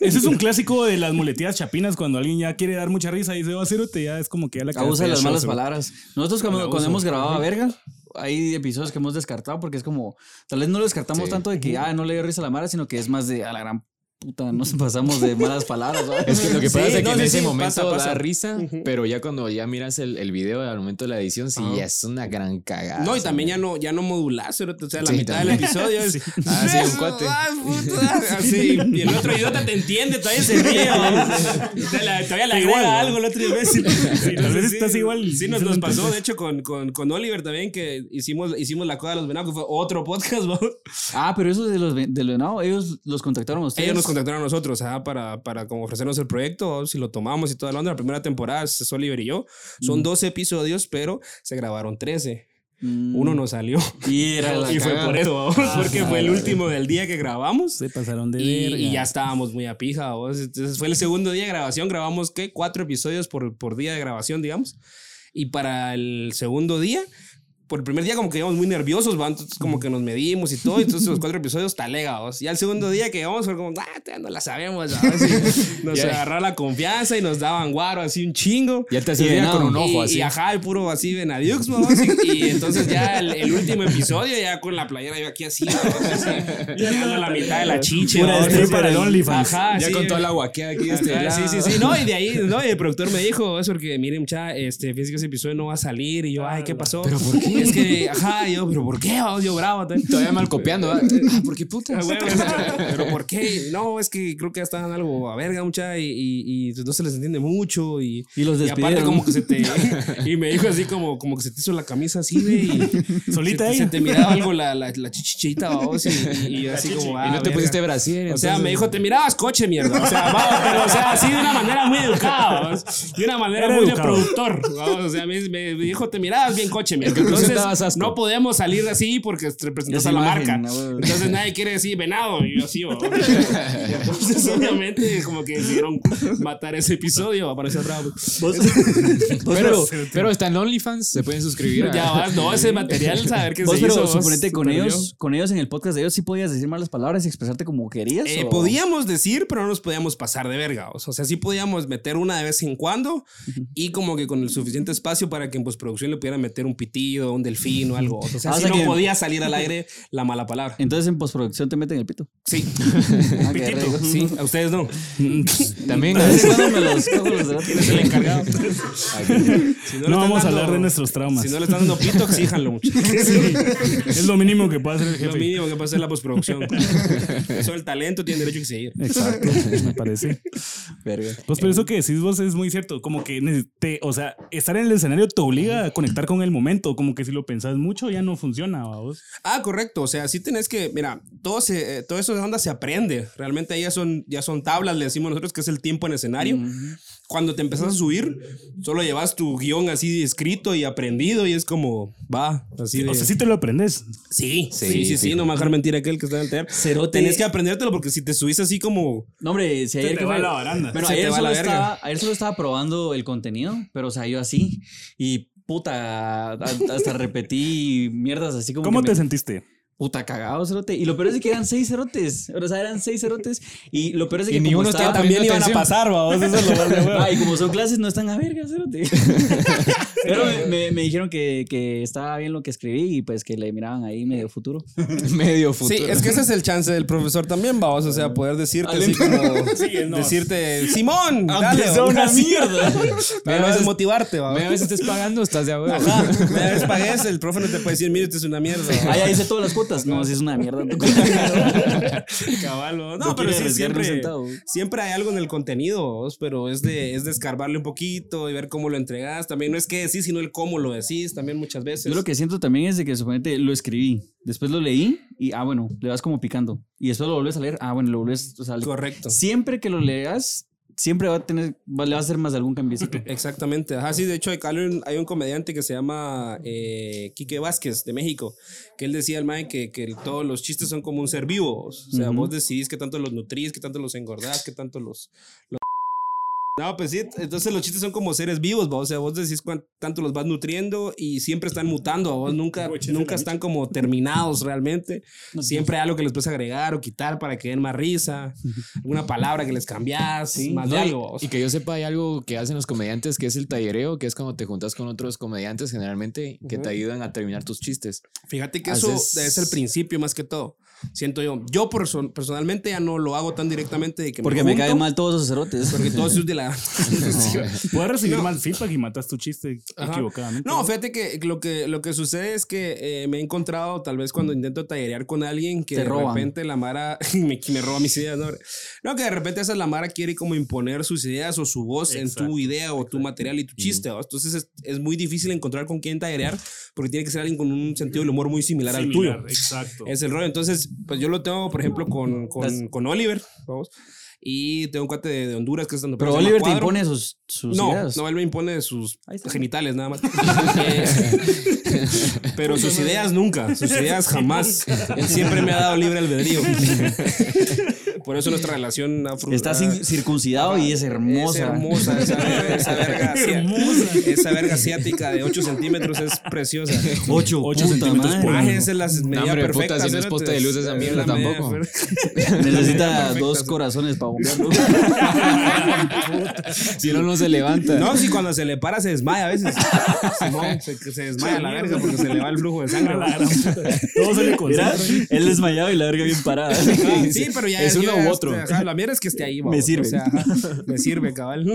Ese es un clásico de las muletillas chapinas cuando alguien ya quiere dar mucha risa y dice, va a ya es como que ya la Abusa de las malas palabras. Nosotros cuando, cuando hemos grabado a verga, hay episodios que hemos descartado porque es como, tal vez no lo descartamos Sí. tanto de que, ah, no le dio risa a la mara, sino que es más de, a la gran puta, nos pasamos de malas palabras. ¿sabes? Es que lo que pasa Sí, es que no, en sí, ese sí, momento pasa, pasa. da risa, pero ya cuando ya miras el, el video al momento de la edición, sí, ya es una gran cagada. No, y también ya no, ya no modulás, cerote, o sea, la Sí, mitad también. del episodio es. Ah, sí, un cuate. Así, y el otro idiota te entiende, todavía se ríe, todavía le agrega ¿no? algo el otro imbécil. Sí, tal vez Sí, estás igual. Sí, nos, nos pasó, de hecho, con, con, con Oliver también, que hicimos, hicimos la coda de los venados, que fue otro podcast, vamos. Ah, pero eso de los, ve- del venado, ellos los contactaron a ustedes. Ellos nos nos contactaron a nosotros para, para como ofrecernos el proyecto, si lo tomamos y toda la onda. La primera temporada es Oliver y yo. Son 12 episodios, pero se grabaron 13. Uno no salió. Y era la y fue por eso, vamos, porque fue el último del día que grabamos. Se pasaron de Y, verga. y ya estábamos muy a pija. Entonces fue el segundo día de grabación. Grabamos, ¿qué? Cuatro episodios por, por día de grabación, digamos. Y para el segundo día, por el primer día como que íbamos muy nerviosos, ¿va? entonces como que nos medimos y todo. Entonces los cuatro episodios talegos. Y al segundo día que íbamos fue como, ah, no la sabemos. ¿va? Nos Ya. agarró la confianza y nos daban guaro así un chingo. Ya te Y hacía con un ojo y, así. y ajá, el puro así Venadiux, ¿no? Así, y entonces ya el, el último episodio, ya con la playera yo aquí así, llegando a la mitad de la chiche. Para el OnlyFans. Ajá, ya sí. con toda la guaquea aquí este Ajá, lado. sí, sí, sí, no, y de ahí, no, y el productor me dijo, eso porque, miren, mucha, este, fíjense que ese episodio no va a salir, y yo, ay, ¿qué pasó? ¿Pero por qué? Es que, ajá, yo, pero ¿por qué? Vamos, yo bravo. Todavía mal copiando. ¿verdad? Ah, ¿Por qué puta? Ah, pero ¿por qué? No, es que creo que ya estaban algo a verga, mucha, y, y, y no se les entiende mucho, y, Y los y aparte despidieron. como que se te, y me dijo así como, como que se te hizo la camisa así, y Solita se, ahí. se te miraba algo la, la, la chichichita, vamos, y, y, y así como, ah, Y no te verga. pusiste brasier. O sea, entonces- me dijo, te mirabas coche, mierda. O sea, vamos, pero o sea, así de una manera muy educada, vamos. De una manera Era muy educado. de productor. vamos. O sea, me, me dijo, te mirabas bien coche, mierda. Es que tú Entonces, no podemos salir así porque representas a la marca. Entonces nadie quiere decir venado. Y yo así. Entonces, obviamente, como que decidieron matar ese episodio. Apareció bravo. Pero, pero, está en OnlyFans, se pueden suscribir. Ya vas, no, ese material, saber qué se pero suponete con ellos, con ellos en el podcast de ellos sí podías decir malas palabras y expresarte como querías. Eh, o- podíamos decir, pero no nos podíamos pasar de verga. O sea, sí podíamos meter una de vez en cuando y como que con el suficiente espacio para que en postproducción le pudieran meter un pitido, un delfín o algo. O sea, Ah, o sí sea no que- podía salir al aire la mala palabra. Entonces en postproducción te meten el pito. Sí, Ah, Pitito. sí, a ustedes no. También. A veces cuando me los cojo los dedos. ¿Quién es el encargado? Si No vamos a hablar de nuestros traumas. Si no le están dando pito, exíjanlo mucho. Es lo mínimo que puede hacer el Lo jefe. mínimo que pasa en la postproducción. Eso el talento tiene derecho a seguir. Exacto, me parece. Verga. Pues pero eso que decís vos es muy cierto. Como que te- o sea, estar en el escenario te obliga a conectar con el momento. Como que si lo pensás mucho ya no funciona, vos. Ah, correcto. O sea, sí tenés que, mira, todo, se, eh, todo eso de onda se aprende. Realmente ahí ya son, ya son tablas, le decimos nosotros que es el tiempo en escenario. Cuando te empezás a subir, solo llevas tu guion así escrito y aprendido y es como, va, así de... O sea, sí te lo aprendes. sí, sí, Sí, sí, sí, fijo. no me dejar mentir aquel que está en el teatro. Cerote. Tenés que aprendértelo porque si te subís así como... No, hombre, si ayer te que va fue- la baranda. Bueno, solo, estaba, ayer solo estaba probando el contenido, pero o sea, yo así. Y puta, hasta repetí mierdas así como. ¿Cómo que te me- sentiste? Puta cagado, cerote. Y lo peor es que eran seis cerotes. O sea, eran seis cerotes. Y lo peor es que Y ni uno estaba estaba También iban a pasar, vamos. Eso es lo más de huevo. Ah, y como son clases, no están a verga, cerote. Pero me, me- me dijeron que, que estaba bien lo que escribí y pues que le miraban ahí medio futuro. Medio futuro. Sí, es que ese es el chance del profesor también, vamos, o sea, poder decirte así como... Sí, no. Decirte, Simón, dale, Aunque sea una mierda. Para no desmotivarte, va. A veces estés pagando, estás de acuerdo. Ajá, una vez pagues, el profe no te puede decir, mire, esto es una mierda. Ah, ya hice todas las No, si es una mierda. Caballo. No, pero sí, siempre, siempre hay algo en el contenido, pero es de, es de escarbarle un poquito y ver cómo lo entregas. También no es que decís, sino el cómo lo decís, también muchas veces. Yo lo que siento también es de que suponete lo escribí, después lo leí y ah bueno, le vas como picando y después lo vuelves a leer, ah bueno, lo vuelves, o sea, Correcto. siempre que lo leas, siempre va a tener, va- le va a hacer más de algún cambiecito. Exactamente. Ajá, sí, de hecho, acá hay un, comediante que se llama eh, Quique Vázquez de México, que él decía al mae que, que todos los chistes son como un ser vivo. O sea, vos decidís qué tanto los nutrís, qué tanto los engordás, qué tanto los. los- No, pues sí, entonces los chistes son como seres vivos, ¿va? o sea, vos decís cuán tanto los vas nutriendo y siempre están mutando, vos nunca, nunca están como terminados realmente. Siempre hay algo que les puedes agregar o quitar para que den más risa, alguna palabra que les cambias, Sí, más No, de y- algo. y, que yo sepa, hay algo que hacen los comediantes que es el tallereo, que es cuando te juntas con otros comediantes generalmente que te ayudan a terminar tus chistes. Fíjate que eso es el principio más que todo. Siento yo. Yo perso- personalmente ya no lo hago tan directamente de que Porque me junto, caen mal todos esos cerotes. Porque todos esos de la. Puedes recibir No. mal feedback y matas tu chiste Ajá. equivocadamente. No, fíjate que lo que, lo que sucede es que eh, me he encontrado, tal vez cuando intento tallerear con alguien, que Te de roban. repente la Mara me, me roba mis ideas. No, no, que de repente esa la Mara quiere como imponer sus ideas o su voz en Exacto, tu idea o tu material y tu chiste. ¿va? Entonces es, es muy difícil encontrar con quién tallerear porque tiene que ser alguien con un sentido del humor muy similar, al Similar, tuyo. Exacto. Es el rollo. Entonces, pues yo lo tengo, por ejemplo, con, con, con Oliver, vamos. Y tengo un cuate de, de Honduras que es donde Pero Oliver te impone sus, sus no, ideas. no, él me impone sus genitales nada más. Eh, pero sus ideas nunca, sus ideas jamás. Él siempre me ha dado libre albedrío. Por eso nuestra relación ha fru- Está ha- sin- circuncidado y es hermosa. Es hermosa esa, esa verga. Esa verga asiática de 8 centímetros es preciosa. Ocho, Ocho puta centímetros madre. por Maje, esa es la medida hombre, perfecta. puta, si no es poste de luz esa Es mierda la tampoco. Necesita dos corazones para bombearlo. Si no, no se levanta. No, si cuando se le para se desmaya a veces. Simón, se, se desmaya la verga porque se le va el flujo de sangre. Todo se le concentra. él desmayado y la verga bien parada. Ah, sí, pero ya Es yo uno u otro. este, ajá, la mierda es que esté ahí, Me sirve. o sea, ajá, me sirve, cabal.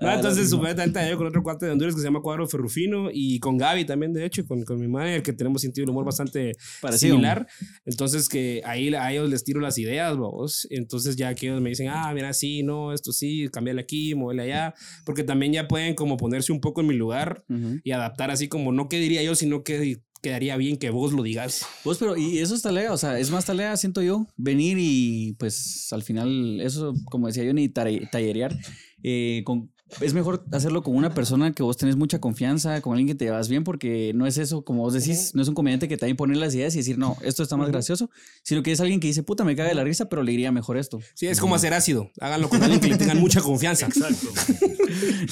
No, Ah, entonces, supuestamente yo con otro cuate de Honduras que se llama Cuadro Ferrufino y con Gaby también, de hecho, con, con mi manager, que tenemos sentido del humor bastante Parecido. similar. Entonces, que ahí a ellos les tiro las ideas, vamos. Entonces, ya que ellos me dicen, ah, mira, sí, no, esto sí, cambiarle aquí, moverle allá. Porque también ya pueden como ponerse un poco en mi lugar Ujú. y adaptar así como, no que diría yo, sino que quedaría bien que vos lo digas. Vos, pero, y eso es talea, o sea, es más talea, siento yo, venir y pues al final, eso, como decía yo, ni tallerear, eh, con, es mejor hacerlo con una persona que vos tenés mucha confianza, con alguien que te vas bien, porque no es eso, como vos decís, no es un comediante que te va a imponer las ideas y decir, no, esto está más gracioso, sino que es alguien que dice, puta, me caga de la risa, pero le iría mejor esto. Sí, es como hacer ácido. Háganlo con alguien que le tengan mucha confianza. Exacto.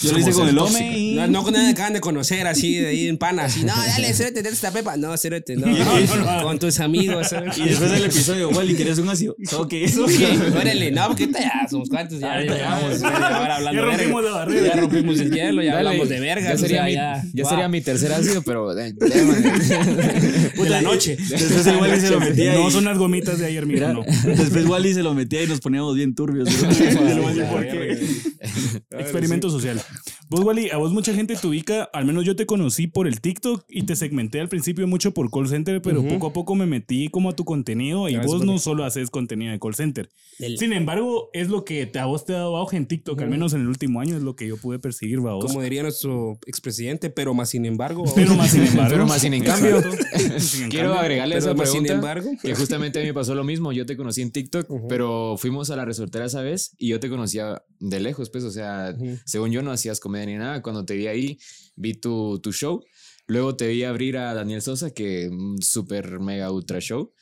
Yo lo hice con el y... No, no con nadie que acaban de conocer así de ahí en pana, así, no, dale, cérate, date esta pepa. No, cérate, no, no, con tus amigos. Y después del episodio, Wally, ¿quieres un ácido? Ok. Ok, órale, no, porque ya somos cuantos, ya, ya hablando Ya de Ya rompimos el hielo, ya Dale, hablamos de verga. Ya o sería, sea, mi, ya, ya sería mi tercer ácido, pero. eh, ya, man. de la noche. Después el Wally se lo metía No son las gomitas de ayer Mira, no. después Wally se lo metía y nos poníamos bien turbios. Experimento social. Vos, Wally, a vos mucha gente te ubica, al menos yo te conocí por el TikTok y te segmenté al principio mucho por call center, pero poco a poco me metí como a tu contenido y Gracias vos no solo haces contenido de call center. Del- Sin embargo, es lo que te- a vos te ha dado auge en TikTok, al menos en el último año es lo que yo pude percibir, va vos. Como diría nuestro expresidente, pero más sin embargo. Pero más sin embargo. Pero más sin en cambio. Sin en Quiero cambio. agregarle pero esa más sin pregunta. embargo. Que justamente a mí me pasó lo mismo. Yo te conocí en TikTok, pero fuimos a la resortera esa vez y yo te conocía de lejos, pues. O sea, Ujú. según yo no hacías comedia ni nada. Cuando te vi ahí, vi tu, tu show. Luego te vi abrir a Daniel Sosa, que un super mega ultra show.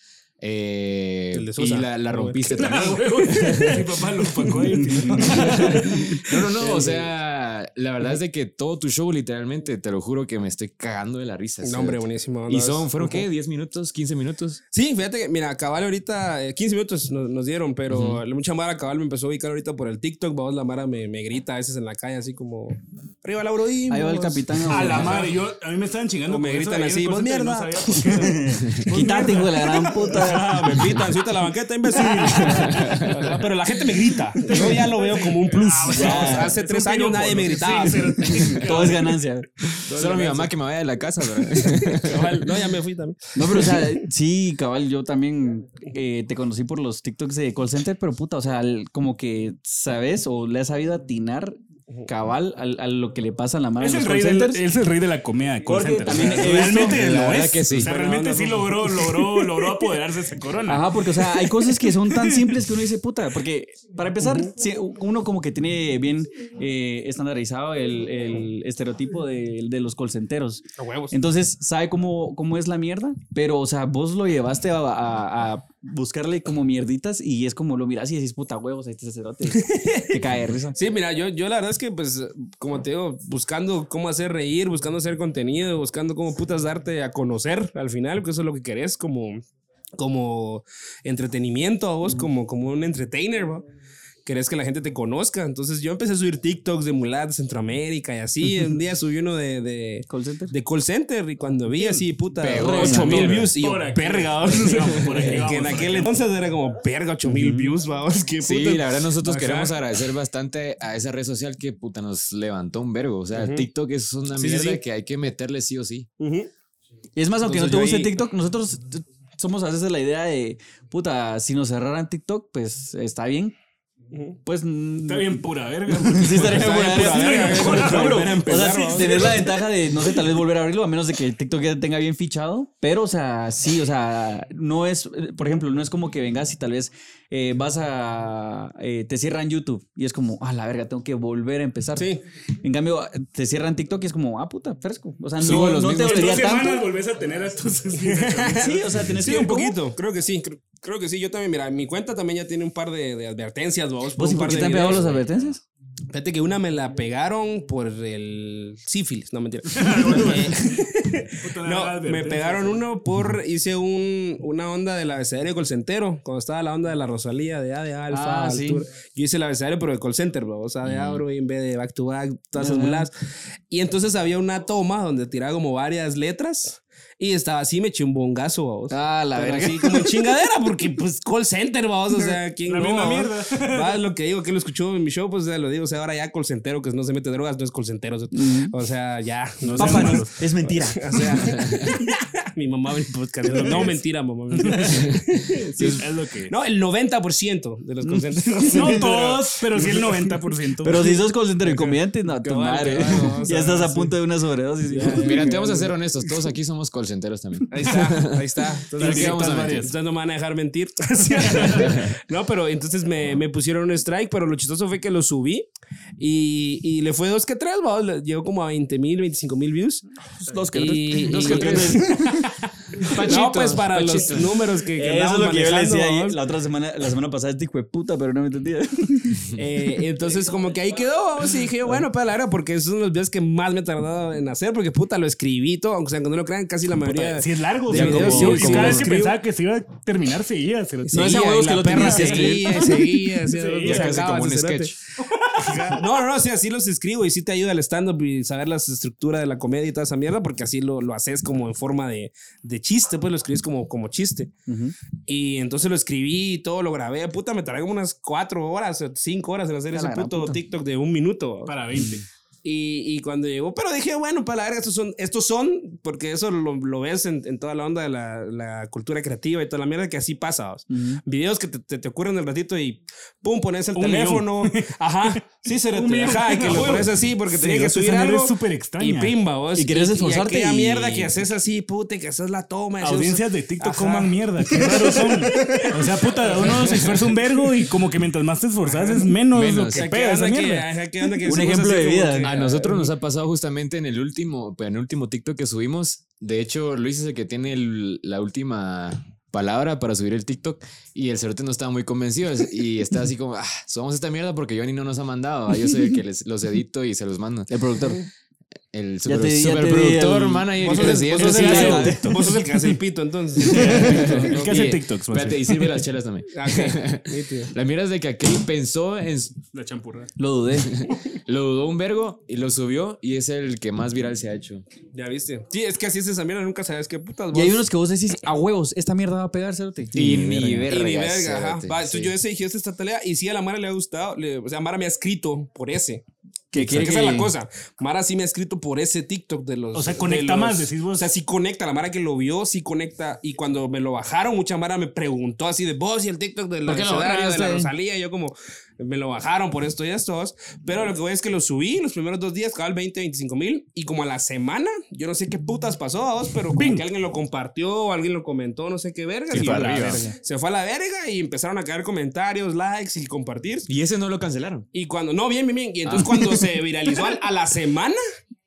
Eh, y la, la Ah, rompiste Ah, también. Mi papá lo tío. No, no, no. O sea, la verdad es de que todo tu show, literalmente, te lo juro que me estoy cagando de la risa. No, hombre, buenísimo. Y No, son, ¿fueron qué? ¿10 minutos? ¿15 minutos? Sí, fíjate que, mira, cabal ahorita, eh, 15 minutos nos, nos dieron, pero mucha Mara cabal me empezó a ubicar ahorita por el TikTok. Vamos, la Mara me, me grita a veces en la calle, así como, arriba la Brodín. Ahí va el vamos". capitán. A la madre, yo, a mí me estaban chingando O me gritan así, "Vos mierda". No. Quítate, hijo de la gran puta. Ah, me pitan, suelta la banqueta, imbécil. Pero la gente me grita. Yo ya lo veo como un plus. Ah, hace Es tres años piropo, nadie me gritaba. sí, pero- Todo es ganancia. Solo mi mamá que me vaya de la casa, bro. Cabal, No, ya me fui también. No, pero o sea, sí, cabal, yo también eh, te conocí por los TikToks de call center, pero puta, o sea, como que sabes o le has sabido atinar cabal al- a, lo que le pasa a la madre Es el, rey call del, centers. es el rey de la comedia de call Porque center. también O sea, he visto- realmente lo es. que sí. O sea, realmente no, sí no. logró, logró, logró apoderarse de esa corona. Ajá, porque, o sea, hay cosas que son tan simples que uno dice, puta, porque para empezar, uno como que tiene bien eh, estandarizado el, el estereotipo de, de los colcenteros. A huevos. Entonces, sabe cómo, cómo es la mierda, pero, o sea, vos lo llevaste a, a- a buscarle como mierditas y es como lo miras y decís, puta huevos, ahí ese cerote. Te cae risa. Sí, mira, yo, yo la verdad es que, pues, como te digo, buscando cómo hacer reír, buscando hacer contenido, buscando cómo putas darte a conocer al final, que eso es lo que querés, como, como entretenimiento a vos, como, como un entertainer, ¿va? Querés que la gente te conozca. Entonces yo empecé a subir TikToks de mulat de Centroamérica y así. Un día subí uno de, de, Call center. de call center y cuando vi así, puta, Pegó, 8 mil views y yo, vamos, que en aquel entonces era como, verga, 8 mil views, vamos, qué Sí, puta. la verdad nosotros Ajá. queremos agradecer bastante a esa red social que puta nos levantó un vergo. O sea. TikTok es una Sí, sí, mierda sí. que hay que meterle sí o sí. Y es más, aunque Entonces no te guste ahí- TikTok, nosotros somos a veces la idea de, puta, si nos cerraran TikTok, pues está bien. Pues. Está bien pura verga. Sí, estaría bien pura verga. o sea, sí, tenés la ventaja de, no sé, tal vez volver a abrirlo, a menos de que TikTok ya tenga bien fichado. Pero, o sea, sí, o sea, no es, por ejemplo, no es como que vengas y tal vez eh, vas a. eh, te cierran YouTube y es como, ah, la verga, tengo que volver a empezar. Sí. En cambio, te cierran TikTok y es como, ah, puta, fresco. O sea, Sigo no, los no te dolería tanto. volvés a tener a estos Sí, o sea, tenés Sí, que un ver cómo. poquito, creo que sí, creo, creo que sí. Yo también, mira, mi cuenta también ya tiene un par de, de advertencias. ¿Vos y un por par qué de te han pegado las advertencias? Fíjate que una me la pegaron por el sífilis, no mentira. no, me pegaron uno por hice un, una onda del abecedario call centero, cuando estaba la onda de la Rosalía de A de Alfa, Ah, sí. altura. Yo hice el abecedario pero de call center, bro, o sea, de abro y en vez de back to back, todas esas muladas. Y entonces había una toma donde tiraba como varias letras y estaba así, me eché un bongazo, vamos. Ah, la Pero verga. así como chingadera, porque pues call center, vamos, o sea, ¿quién La no? misma mierda. Va, es lo que digo, que lo escuchó en mi show, pues o sea, lo digo, o sea, ahora ya call centero que no se mete drogas, no es call centero, o sea, o sea, ya. No Papá, no, es mentira. O sea, mi mamá ve el podcast. No, mentira, mamá. Sí, es lo que. No, el 90% de los call centers. No todos, pero sí el 90%. Pero si sos call center y comediante, no, tu madre. ya estás a sí. punto de una sobredosis. Mira, te vamos a ser honestos, todos aquí somos call centeros también. Ahí está, ahí está. Entonces, aquí vamos a mentir. Ustedes no me van a dejar mentir. no, pero entonces me, me pusieron un strike, pero lo chistoso fue que lo subí y, y le fue dos que tres, llegó como a 20 mil, 25 mil views. Dos que Y- tres. Dos y- que tres. no, pues para los números que, que Eso es lo que yo le manejando, decía ahí. La otra semana, la semana pasada, este hijo de puta, pero no me entendía. Eh, entonces, como que ahí quedó, vamos, y dije, bueno, para la verdad, porque esos son los videos que más me he tardado en hacer, porque puta, lo escribí todo, aunque sea, cuando no lo crean, casi la mayoría. Si es largo, de videos, como- sí, cada vez que pensaba que se iba a terminar, seguía. se lo- No, Seguía, ese huevos y que la lo perra tenías que seguía, como un sketch. No, no, no, sí, así los escribo y sí te ayuda el stand-up y saber la estructura de la comedia y toda esa mierda, porque así lo, lo haces como en forma de, de chiste, pues lo escribís como, como chiste. Y entonces lo escribí y todo lo grabé. Puta, me tardé como unas cuatro horas, o cinco horas en hacer ese puto puta. TikTok de un minuto. Para 20. Y, y cuando llegó, pero dije, bueno, para la verga, estos son, estos son, porque eso lo, lo ves en, en toda la onda de la, la cultura creativa y toda la mierda que así pasa. vos. Videos que te, te, te ocurren el ratito y pum, pones el Un teléfono. Ajá, sí, se millón. Ajá, y que lo pones así porque Sí, tenía que subir algo. súper extraña. Y pimba, vos. Y querés esforzarte Y y- mierda que haces así, puta, y que haces la toma. Audiencias de TikTok Ajá. coman mierda, qué raros son. O sea, puta, uno se esfuerza un vergo y como que mientras más te esforzas es menos, Menos. lo O que sea, pega esa que- mierda. que que Un ejemplo de vida. A nosotros nos ha pasado justamente en el último, en el último TikTok que subimos. De hecho, Luis es el que tiene el- la última palabra para subir el TikTok y el cerote no estaba muy convencido y está así como, ah, somos esta mierda porque Johnny no nos ha mandado. ah, Yo soy el que les, los edito y se los mando. El productor. El super, te superproductor, manager y Vos vos presidente. sos el vos sos el que hace el pito, entonces. El que hace TikToks, Espérate, y sirve las chelas también. Nítido. La mierda es de que aquel pensó en, La champurra. Lo dudé. lo dudó un vergo y lo subió y es el que más viral se ha hecho. Ya viste. Sí, es que así es esa mierda, nunca sabes qué putas. Y hay unos que vos decís, a huevos, esta mierda va a pegar, cerote. Y, ni ni verga. Y ni verga, ajá. Va, entonces yo ese dije, esta tarea. Y sí, a la Mara le ha gustado. le- o sea, Mara me ha escrito por ese. Que Que quiere esa es la que- cosa. Mara sí me ha escrito por ese TikTok de los. O sea, de conecta los- más, decís vos. O sea, sí conecta. La Mara que lo vio, sí conecta. Y cuando me lo bajaron, mucha Mara me preguntó así de vos y el TikTok de la, ¿Por qué lo Rosalía, bajaron de la? Rosalía. Y yo, como, me lo bajaron por esto y estos. Pero lo que voy es que lo subí los primeros dos días, cabal 20, 25 mil. Y como a la semana, yo no sé qué putas pasó a vos, pero como que alguien lo compartió o alguien lo comentó, no sé qué verga. Se y fue a la verga. Se fue a la verga y empezaron a caer comentarios, likes y compartir. Y ese no lo cancelaron. Y cuando, no, bien, bien, bien. Y entonces cuando se viralizó al- a la semana,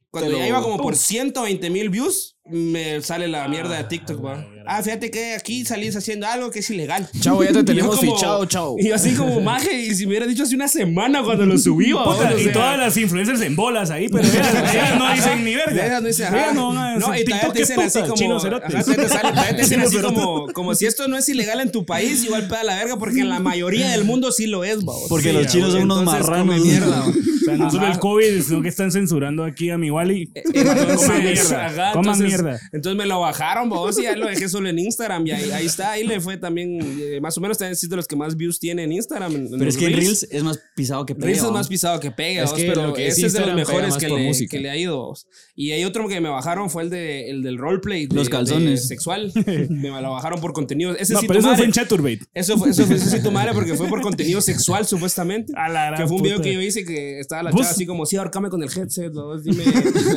cuando ya iba como por 120 mil views, me sale la mierda de TikTok, va. Ah, fíjate que aquí salís haciendo algo que es ilegal. Chavo, ya te Y tenemos como- fichado, chavo. Y yo así como maje, y si me hubiera dicho hace una semana cuando lo subí, va, Puta, o y sea, todas las influencers en bolas ahí, pero ellas, ellas no dicen ni verga. Ellas no dicen, Ellas ajá. no No, decir, y TikTok te es dicen así como. ajá, te sale- te dicen así como, como si esto no es ilegal en tu país, igual pega la verga, porque en la mayoría del mundo sí lo es, va. Porque Sí, los chinos son unos marranos. mierda, va. O sea, no solo el COVID, sino que están censurando aquí a mi Wally. Entonces, Coman mierda. entonces- me lo bajaron, vos, y ya lo dejé solo en Instagram. Y ahí, ahí está, ahí le fue también, eh, más o menos también es de los que más views tiene en Instagram. en- en Pero los es que en Reels es más pisado que Reels pega. es ¿va? más pisado que pega, Es vos, que pero lo que es ese es de los mejores que le, que le ha ido. vos. Y hay otro que me bajaron fue el de el del roleplay. de- Los calzones. de sexual. me lo bajaron por contenido. Ese No, sí pero tu eso madre. fue en Chaturbate. Eso fue, eso fue, eso sí tu madre porque fue por contenido sexual supuestamente. A la gran Que fue un video puta. que yo hice que estaba la Vos- chava así como, sí, ahorcame con el headset, vos, dime,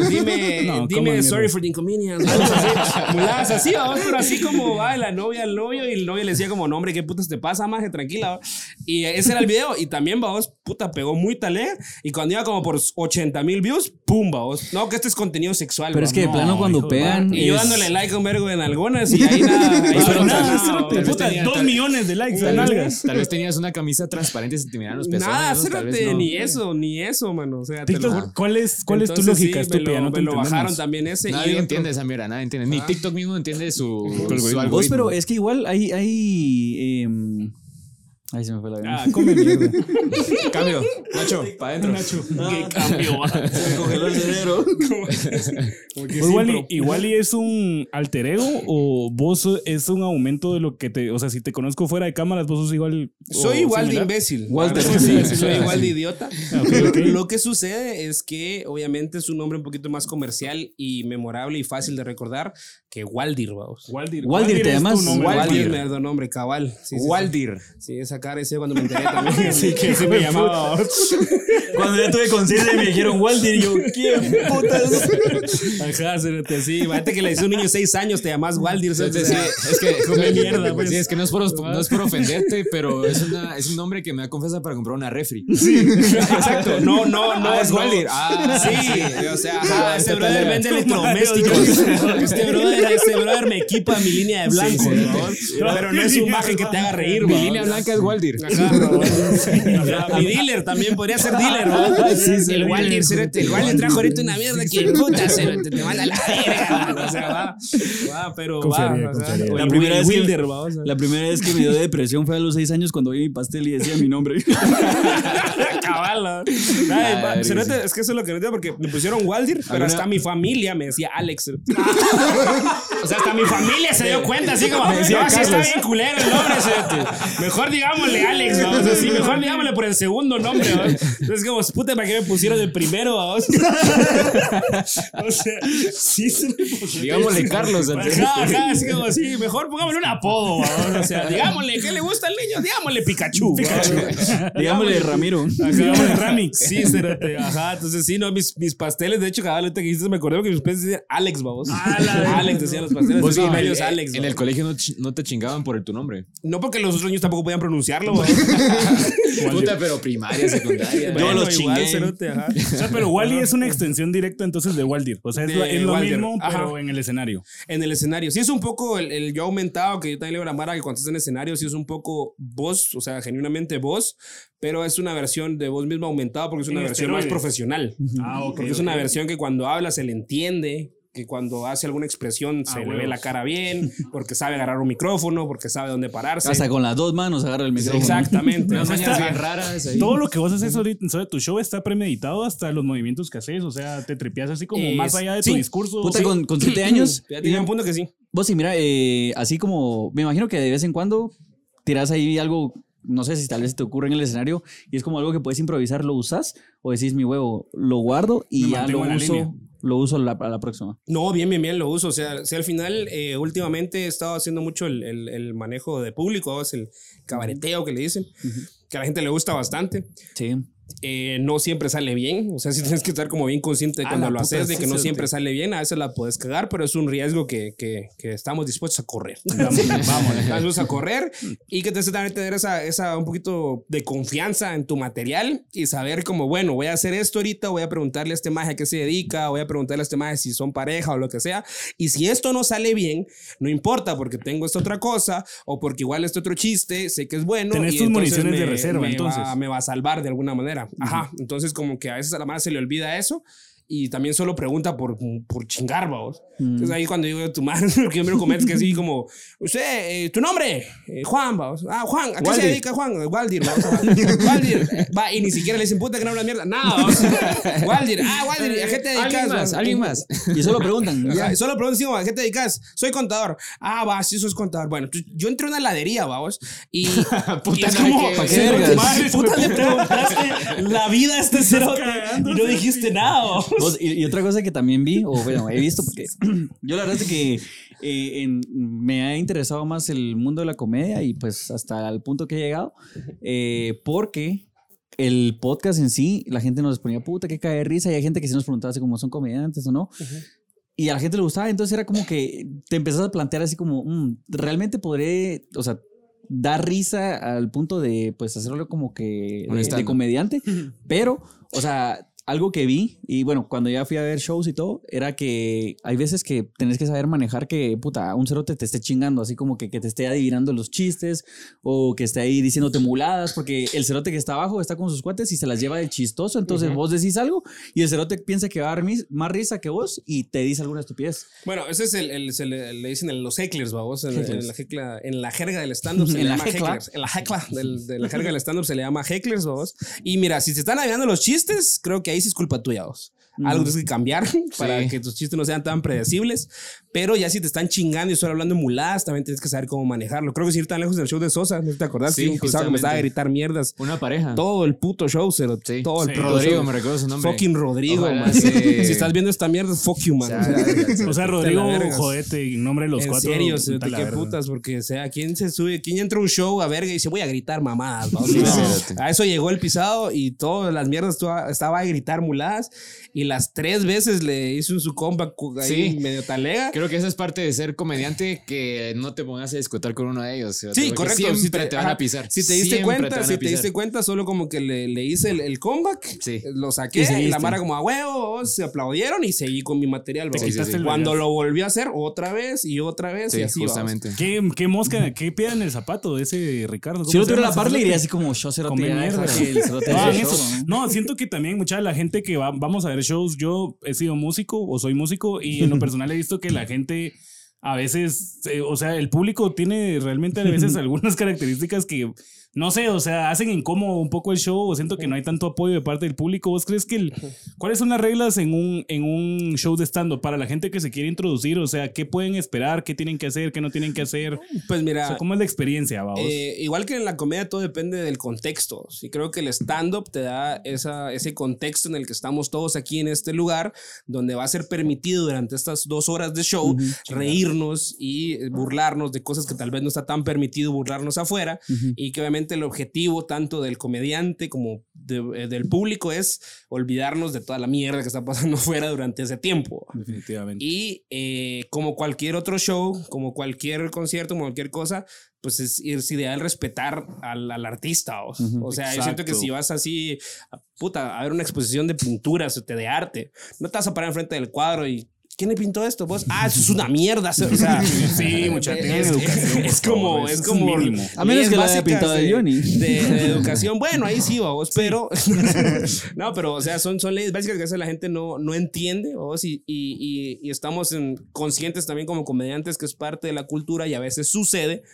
dime, No, dime sorry for the inconvenience. Muladas así, vamos, pero así como va la novia al novio y el novio le decía como, no, hombre, ¿qué putas te pasa, maje? Tranquila. va". Y ese era el video y también, vamos, puta, pegó muy talé y cuando iba como por 80 mil views, pum, vamos. No, que este es contenido sexual. Pero va. es que de No, plano cuando pegan. Y yo dándole like a un vergo en algunas y ahí nada. dos millones de likes, Tal nalgas. vez, tal vez tenías una camisa transparente y se te miraban los pezones. Nada, cérate, no. ni eso, ni eso, mano. O sea. ¿cuál es, cuál es tu lógica sí, me lo, no te me lo entendemos. bajaron también ese. Nadie entiende esa mierda, nadie entiende. Ni Ah. TikTok mismo entiende su, su Vos, algoritmo. pero es que igual hay. hay em, Ahí se me fue la gana. Ah, come mierda. Cambio, Nacho, para adentro. ¿Qué cambio? Se me congeló el cerebro. Pues igual, y, igual y es un alter ego o vos es un aumento de lo que te. O sea, si te conozco fuera de cámaras, vos sos igual. Soy igual de imbécil. Walter. Que sí, soy igual de idiota. Lo que sucede es que obviamente es un nombre un poquito más comercial y memorable y fácil de recordar que Waldir, vamos. Waldir. Waldir, te llamas. Waldir Waldir. me da nombre cabal. Sí, sí, sí. Waldir. Sí, esa cara ese cuando me enteré también. Sí, que se me llamaba. Cuando ya tuve conciencia me dijeron Waldir, y yo, ¿quién putas? Ajá, cérate, sí. Imagínate que le dice un niño de 6 años, te llamas Waldir. Sí, sí, es que Come mierda, pues. Sí, es que no es por, no es por ofenderte, pero es, una, es un nombre que me da confianza para comprar una refri. Exacto. No, no, no. Ah, es no. Waldir. Ah, Sí, o sea, ajá, este brother vende electrodomésticos. Este brother, este brother me equipa mi línea de blanco, Sí, sí. ¿no? Pero no es un maje que te haga reír, Mi línea blanca es Waldir. Ajá, Mi dealer también podría ser dealer, ¿no? Sí, sí, el Waldir, el Waldir trajo ahorita una mierda que puta, te manda a la verga. O sea, va, va, pero Confiaría, va. o sea, La primera vez que- Wilder, va, o sea. La primera vez que me dio depresión fue a los seis años cuando vi mi pastel y decía mi nombre. Cabal, ¿no? Ay, es que eso es lo que no entiendo porque me pusieron Waldir, pero ¿Alguna- hasta mi familia me decía Alex. o sea, hasta mi familia se dio cuenta, así como, no, sí está bien culero el nombre. Mejor digámosle Alex, vamos, así, mejor digámosle por el segundo nombre, vamos. Entonces, como, puta, ¿para qué me pusieron el primero, vamos? o sea, sí se me pusieron. Digámosle Carlos. Ajá, ajá, así como así, mejor pongámosle un apodo, vamos. O sea, digámosle, ¿qué le gusta al niño? Digámosle Pikachu. vamos. Digámosle Ramiro. Digámosle Ramix. Sí, cerote, ajá. Entonces, sí, no, mis, mis pasteles, de hecho, cada vez que dijiste, me acordé que mis pasteles decían Alex, vamos. Alex decían los pasteles. Vos sí, en, el, medios Alex. en el colegio no, ch- no te chingaban por el, tu nombre. No porque los otros niños tampoco podían pronunciarlo. Puta, pero primaria, secundaria. Yo Bueno, los igual, chingué. cerote, ajá. O sea, pero Wally es una extensión directa entonces de Waldir. O sea, es, De lo- es lo mismo, Ajá. pero en el escenario. En el escenario. Sí, es un poco el, el yo aumentado, que yo también le digo a Mara que cuando estás en escenario, sí es un poco voz, o sea, genuinamente voz, pero es una versión de voz misma aumentada porque es una En versión más esteroides. profesional. Ah, ok. Porque es ok. una versión que cuando habla se le entiende, que cuando hace alguna expresión se le ve la cara bien, porque sabe agarrar un micrófono, porque sabe dónde pararse. Hasta con las dos manos agarra el micrófono. Exactamente. Raras ahí. Todo lo que vos haces ahorita, sea, tu show está premeditado hasta los movimientos que haces. O sea, te tripeas así como Es- más allá de sí. tu discurso. Puta, Sí. con, con siete años. Ya tiene un punto que sí. Vos sí, mira, eh, así como me imagino que de vez en cuando tiras ahí algo, no sé si tal vez te ocurre en el escenario y es como algo que puedes improvisar, lo usas o decís mi huevo, lo guardo y Me ya lo uso, línea. lo uso la, a la próxima. No, bien, bien, bien, lo uso. O sea, si al final, eh, últimamente he estado haciendo mucho el, el- el manejo de público, es el cabareteo que le dicen, que a la gente le gusta bastante. Sí. Eh, no siempre sale bien. O sea, sí tienes que estar como bien consciente de cuando lo haces, de que no siempre sale bien. A veces la puedes cagar, pero es un riesgo que, que, que estamos dispuestos a correr. Vamos, vamos. Vamos a correr y que te hace también tener esa, esa un poquito de confianza en tu material y saber como, bueno, voy a hacer esto ahorita, voy a preguntarle a este maje a qué se dedica, voy a preguntarle a este maje si son pareja o lo que sea. Y si esto no sale bien, no importa porque tengo esta otra cosa o porque igual este otro chiste, sé que es bueno. Tenés y tus municiones de me- reserva, me entonces. Va, me va a salvar de alguna manera. Ajá. Entonces como que a veces a la mano se le olvida eso. Y también solo pregunta por, por chingar, vamos. Entonces ahí cuando digo tu madre, lo que yo me lo comento es que así como, usted, eh, tu nombre, Eh, Juan, vamos. Ah, Juan, ¿a qué se Waldir. dedica Juan? Waldir, vamos. Waldir, va, y ni siquiera le dicen puta que no habla mierda. Nada, vamos. Waldir, ah, Waldir, ¿a qué te dedicas? Alguien más, alguien más. Y solo preguntan. Ajá, y solo como, ¿a qué te dedicas? Soy contador. Ah, va, sí, sos contador. Bueno, yo entré a una heladería, vamos. Y, y es como, que- ¿pa' qué vergas? puta, le preguntaste la vida a este cerote y no dijiste nada, vamos. Vos, y, y otra cosa que también vi, o bueno, he visto, porque yo la verdad es que eh, en- me ha interesado más el mundo de la comedia y pues hasta el punto que he llegado, eh, porque el podcast en sí, la gente nos ponía puta que cae de risa y hay gente que sí nos preguntaba así como son comediantes o no. Y a la gente le gustaba, entonces era como que te empezás a plantear así como, mm, realmente podré, o sea, dar risa al punto de pues hacerlo como que de, de comediante, pero, o sea, algo que vi, y bueno, cuando ya fui a ver shows y todo, era que hay veces que tenés que saber manejar que, puta, un cerote te esté chingando, así como que, que te esté adivinando los chistes o que esté ahí diciéndote muladas, porque el cerote que está abajo está con sus cuates y se las lleva de chistoso, entonces vos decís algo y el cerote piensa que va a dar mis- más risa que vos y te dice alguna estupidez. Bueno, ese es el, el- se le, le dicen el- los hecklers, vamos. En, Hecklers. en la, hecla- en la jerga del stand-up se En le llama hecla. hecklers. En la hecla del- de la jerga del stand-up se le llama hecklers, vamos. Y mira, si te están adivinando los chistes, creo que ahí sí es culpa tuya, vos. Algo tienes que cambiar para Sí. que tus chistes no sean tan predecibles. Pero ya si te están chingando y solo hablando de muladas, también tienes que saber cómo manejarlo. Creo que sin ir tan lejos del show de Sosa, ¿no te acordás? Sí, que un pisado que me estaba a gritar mierdas. Una pareja. Todo el puto show, cero. Sí. Todo el puto Rodrigo, show. me recuerdo su nombre. Fucking Rodrigo, Ojalá man. se- Si estás viendo esta mierda, fuck you, man. O sea, O sea, Rodrigo, jodete, en nombre de los en cuatro. serio, puta cerote, la qué putas, porque, o sea, ¿quién se sube? ¿Quién entra a un show a verga y dice, voy a gritar mamadas? a eso llegó el pisado y todas las mierdas estaba a gritar muladas y las tres veces le hizo un su comeback ahí Sí. medio talega. Creo que esa es parte de ser comediante que no te pongas a discutir con uno de ellos. Sí, correcto. Siempre si te, van a pisar. Si te diste Siempre cuenta, si te diste cuenta, solo como que le, le hice el, el comeback, Sí. lo saqué y, la mara como a huevo, se aplaudieron y seguí con mi material. Cuando lo volvió a hacer otra vez y otra vez y Sí, así. vamos. justamente. ¿Qué, qué mosca, qué piedra en el zapato de ese Ricardo? Si yo ¿Cómo no se tuviera la par, le diría así como yo mierda. el cerote Ah, ¿no? No, siento que también mucha de la gente que va, vamos a ver shows, yo he sido músico o soy músico y en lo personal he visto que la gente a veces, eh, o sea, el público tiene realmente a veces algunas características que, no sé, o sea, hacen incómodo un poco el show o siento que no hay tanto apoyo de parte del público. ¿Vos crees que el, cuáles son las reglas en un, en un show de stand-up para la gente que se quiere introducir? O sea, ¿qué pueden esperar? ¿Qué tienen que hacer? ¿Qué no tienen que hacer? Pues O mira, sea, ¿cómo es la experiencia, vamos? Eh, igual que en la comedia, todo depende del contexto. Sí, creo que el stand-up te da esa, ese contexto en el que estamos todos aquí en este lugar, donde va a ser permitido durante estas dos horas de show reírnos y burlarnos de cosas que tal vez no está tan permitido burlarnos afuera. Y que obviamente el objetivo tanto del comediante como de- eh, del público es olvidarnos de toda la mierda que está pasando afuera durante ese tiempo. Definitivamente. Y eh, como cualquier otro show, como cualquier concierto, como cualquier cosa, pues es, es ideal respetar al, al artista. O, o sea, yo siento que Exacto. si vas así, a- puta, a ver una exposición de pinturas o de arte, no te vas a parar enfrente del cuadro y. ¿Quién le pintó esto? Vos, ah, eso es una mierda. O sea, Sí, mucha- tengan es, educación, es como, es eso es como. mínimo. A menos que lo haya pintado de, Johnny. De, de educación. Bueno, ahí sí, vos, pero. no, pero, o sea, son, son leyes básicas que a veces la gente no, no entiende, vos, y, y, y, y estamos en- conscientes también como comediantes que es parte de la cultura y a veces sucede,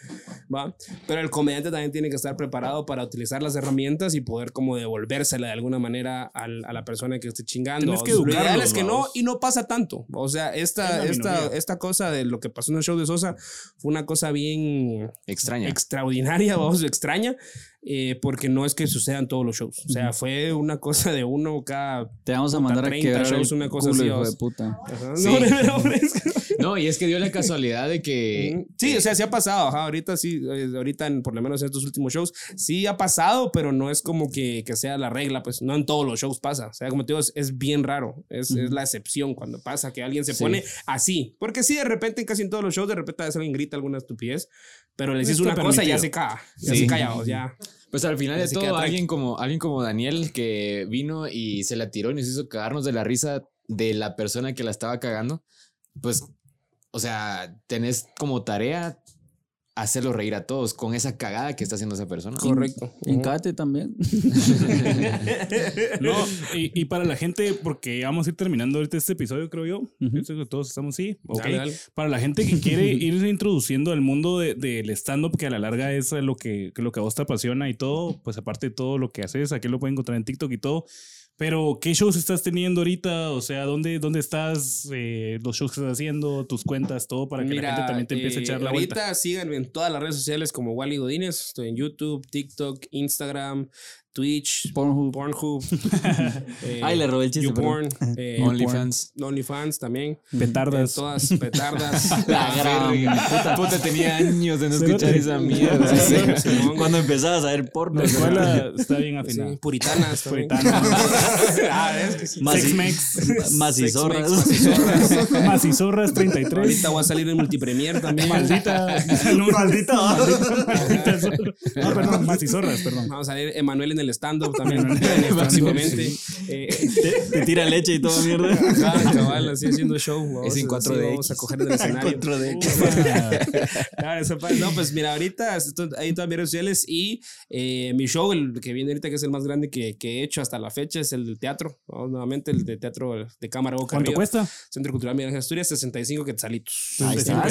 ¿va? Pero el comediante también tiene que estar preparado para utilizar las herramientas y poder como devolvérsela de alguna manera al- a la persona que esté chingando. Tienes que Lo ideal educarlos, es que no, y no pasa tanto. O sea, Es esta, esta, esta cosa de lo que pasó en el show de Sosa fue una cosa bien Extraña. extraordinaria, vamos, extraña. Eh, porque no es que sucedan todos los shows. O sea, fue una cosa de uno cada. Te vamos a mandar a 30 quebrar shows, el una cosa culo, así, hijo de puta. Sí. No, no, no, hombre, es que- No, y es que dio la casualidad de que. Sí, o sea, sí ha pasado. Ajá, ahorita sí, eh, ahorita en, por lo menos en estos últimos shows, sí ha pasado, pero no es como que, que sea la regla, pues no en todos los shows pasa. O sea, como te digo, es, es bien raro. Es, es la excepción cuando pasa que alguien se Sí. pone así. Porque sí, de repente, en casi en todos los shows, de repente a veces alguien grita alguna estupidez, pero le dices Está una cosa y ya se caga. Ya Sí. se calla, o ya. Pues al final de todo, alguien como, alguien como Daniel que vino y se la tiró y nos hizo cagarnos de la risa de la persona que la estaba cagando, pues, o sea, tenés como tarea hacerlo reír a todos con esa cagada que está haciendo esa persona. Correcto. Encate también. No, y, y para la gente, porque vamos a ir terminando ahorita este episodio, creo yo. Todos estamos sí. ok. Dale, dale. Para la gente que quiere irse introduciendo al mundo de- del stand-up, que a la larga es lo que, que lo que a vos te apasiona y todo, pues aparte de todo lo que haces, aquí lo pueden encontrar en TikTok y todo. Pero, ¿qué shows estás teniendo ahorita? O sea, ¿dónde, dónde estás? Eh, los shows que estás haciendo, tus cuentas, todo, para que la gente también te empiece a eh, echar la ahorita vuelta. síganme en todas las redes sociales como Wally Godínez. Estoy en YouTube, TikTok, Instagram, Twitch, Pornhub. Pornhub. eh, Ay, le robé el chiste, YouPorn, eh, OnlyFans. OnlyFans también. Petardas. Todas petardas. La gran Puta, puta, tenía años de no escuchar esa mierda. Sí. Cuando empezabas a ver porno. La escuela está bien afinada. Sí, puritanas también. Puritanas. ah, es que sí. Maci- Sex-mex. Macizorras. Macizorras. Macizorras 33. Ahorita voy a salir en multipremier también. Maldita. No, maldita. maldita. No, perdón, macizorras, perdón. Vamos a salir Emanuel en el stand-up también próximamente. Eh, Te, te tira leche y toda mierda. Ajá, cabal, así haciendo show. vamos, Es en así 4DX. Vamos a coger en el escenario. 4DX. Claro, eso pa- no, pues mira, ahorita en todas mis redes sociales y eh, mi show, el que viene ahorita, que es el más grande que, que he hecho hasta la fecha, es el del teatro. ¿no? Nuevamente, el de teatro de cámara boca ¿Cuánto arriba. cuesta? Centro Cultural Miguel Ángel Asturias, 65 quetzalitos. Ahí está.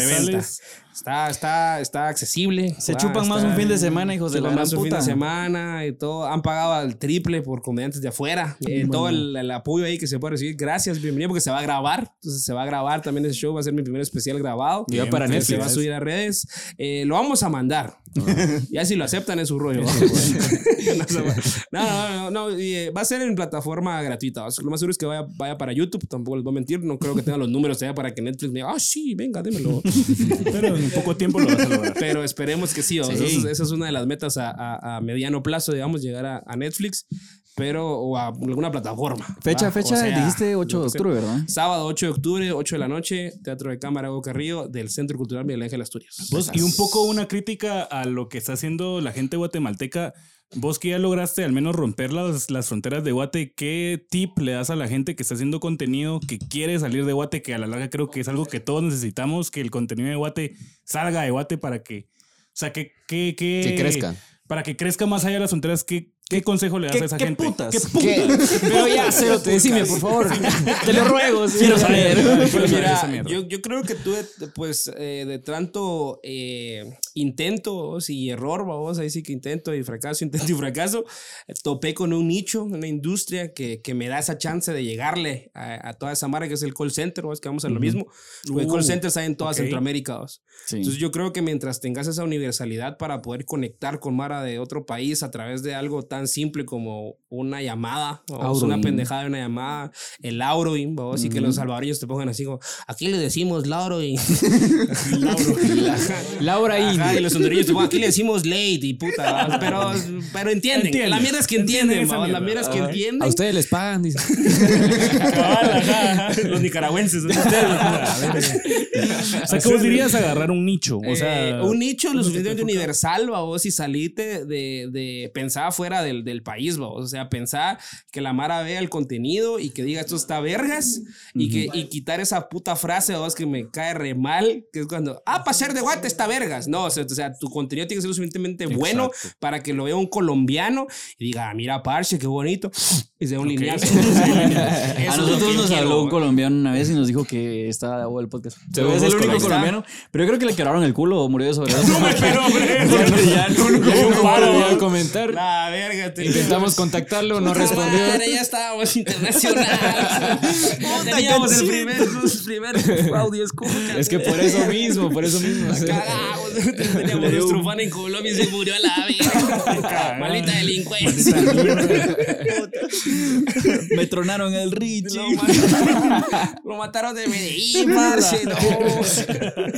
Está, está, está accesible. Se chupan más un fin de semana, hijos de la más un fin puta. de semana y todo. Han pagado al triple por comediantes de afuera. Eh, Todo el, el apoyo ahí que se puede recibir. Gracias, bienvenido, porque se va a grabar. Entonces se va a grabar también ese show. Va a ser mi primer especial grabado. Y va para Que Se Netflix. va a subir a redes. Eh, lo vamos a mandar. Ya si lo aceptan es su rollo. no, no, no, eh, va a ser en plataforma gratuita. Lo más seguro es que vaya, vaya para YouTube. Tampoco les voy a mentir. No creo que tenga los números todavía para que Netflix me diga, ah, sí, venga, démelo. Pero en poco tiempo lo vas a lograr. Pero esperemos que sí. Esa, es- una de las metas a, mediano plazo, digamos, llegar a Netflix, pero o a alguna plataforma. Fecha, fecha, O sea, dijiste 8 de octubre, ¿verdad? Sábado 8 de octubre, 8 de la noche, Teatro de Cámara Boca Río del Centro Cultural Miguel Ángel Asturias. Vos, y un poco una crítica a lo que está haciendo la gente guatemalteca. Vos que ya lograste al menos romper las, las fronteras de Guate, ¿qué tip le das a la gente que está haciendo contenido, que quiere salir de Guate, que a la larga creo que es algo que todos necesitamos, que el contenido de Guate salga de Guate para que, o sea, que, que, que, Que crezca. Para que crezca más allá de las fronteras, ¿qué, qué consejo le das qué- a esa qué gente? putas? ¿Qué ¿Qué? putas? Pero ya, Cerote, decime, por favor. Te lo ruego. Quiero saber. Quiero Pues saber esa mira, mierda. yo, yo creo que tuve, pues, eh, de tanto eh, y error, vamos, ahí sí que intento y fracaso, intento y fracaso, eh, topé con un nicho, una industria que, que me da esa chance de llegarle a, a toda esa marca que es el call center, vos, que vamos a lo mismo. Porque el call Uh, center hay en toda ok. Centroamérica. Sí. Entonces yo creo que mientras tengas esa universalidad para poder conectar con Mara de otro país a través de algo tan simple como una llamada, o una pendejada de una llamada, el Auroin, vos, y que los salvadoreños te pongan así como, aquí le decimos Lauroin. Laura y los hondureños te pongan, aquí le decimos late y puta, ¿va? pero, pero entienden. Entienden. La mierda es que Entienden la mierda. es que entienden. A ustedes les pagan, dice. Los nicaragüenses. ¿no? O sea, ¿cómo dirías agarrar un nicho? O sea, Eh, un nicho lo suficientemente universal, vos, y salite de, de pensar fuera del, del país. O sea, pensar que la Mara vea el contenido y que diga esto está vergas y, que, y quitar esa puta frase, vos, que me cae re mal, que es cuando, ah, para ser de Guate está vergas. No, o sea, o sea, tu contenido tiene que ser lo suficientemente bueno Exacto. para que lo vea un colombiano y diga, "Ah, mira, parche, qué bonito. Y sea un lineal. A nosotros nos habló un colombiano una vez y nos dijo que está o el podcast. Según es el único colombiano. Pero yo creo que le quebraron el culo o murió de sobredosis. No me espero, hombre. Ya, paro. Voy a comentar. La verga, te Intentamos contactar contactarlo, no respondió. Madre, ya estábamos internacionales. ya teníamos el primer, los primeros audio escucha. Es que por eso mismo, por eso mismo. Cagamos, teníamos nuestro fan en Colombia y se murió a la vez. Maldita delincuencia. Me tronaron el Richie. Lo mataron, lo mataron de Medellín, parce. No,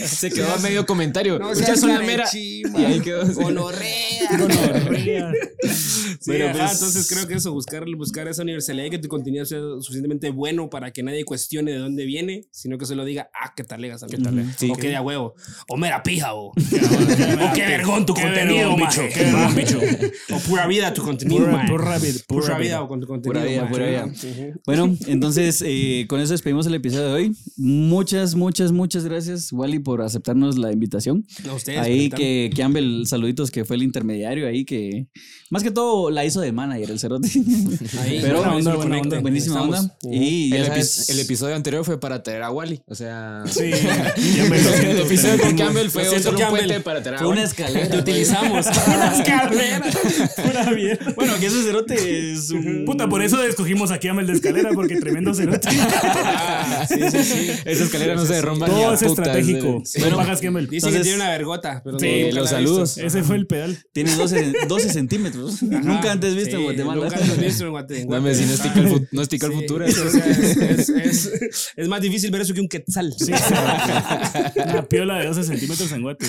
Se quedó a medio comentario. no Escuchas seas una mera. Y ahí quedó. Gonorrea. Sí, Pero ajá, pues- entonces creo que eso, buscar, buscar esa universalidad y que tu contenido sea suficientemente bueno para que nadie cuestione de dónde viene, sino que solo diga, ah, qué talegas, ¿Qué tal? Sí, o que- qué de a huevo. O mera pija, o. o qué vergón tu Qué contenido, qué vergón, bicho. O pura vida tu contenido, Pura- pura vida, pura Pura vida. vida o con tu contenido. Pura vida, pura vida. Bueno, entonces eh, con eso despedimos el episodio de hoy. Muchas, muchas, muchas gracias, Wally, por aceptarnos la invitación. A ustedes, Ahí que Campbell, saluditos, que fue el intermediario ahí, que más que todo la hizo de manager el cerote. Ahí, Pero buena onda, buena onda. buenísima Estamos. onda. Y ya El, epi- sabes, el episodio anterior fue para traer a Wally. O sea. Sí, El episodio con. Campbell fue siento, un Campbell. puente para traer a fue una Wally. escalera. Te utilizamos. Pura mierda. Bueno, que ese cerote es un... Puta, por eso escogimos aquí a Mel de escalera, porque tremendo cerote. sí, sí, sí. Esa escalera no se derrumba ni a Todo es putas. estratégico. Sí. No pagas Campbell. Dice que Entonces- tiene una vergota, pero Sí, los saludos. Ese fue el pedal. Tiene 12, 12 centímetros. Nunca antes visto en Guatemala. Nunca antes visto en Guatemala. Dame si no estica el, no estica el Sí, futuro. o sea, es, es- es- es más difícil ver eso que un quetzal. Sí, Una piola de 12 centímetros en guate.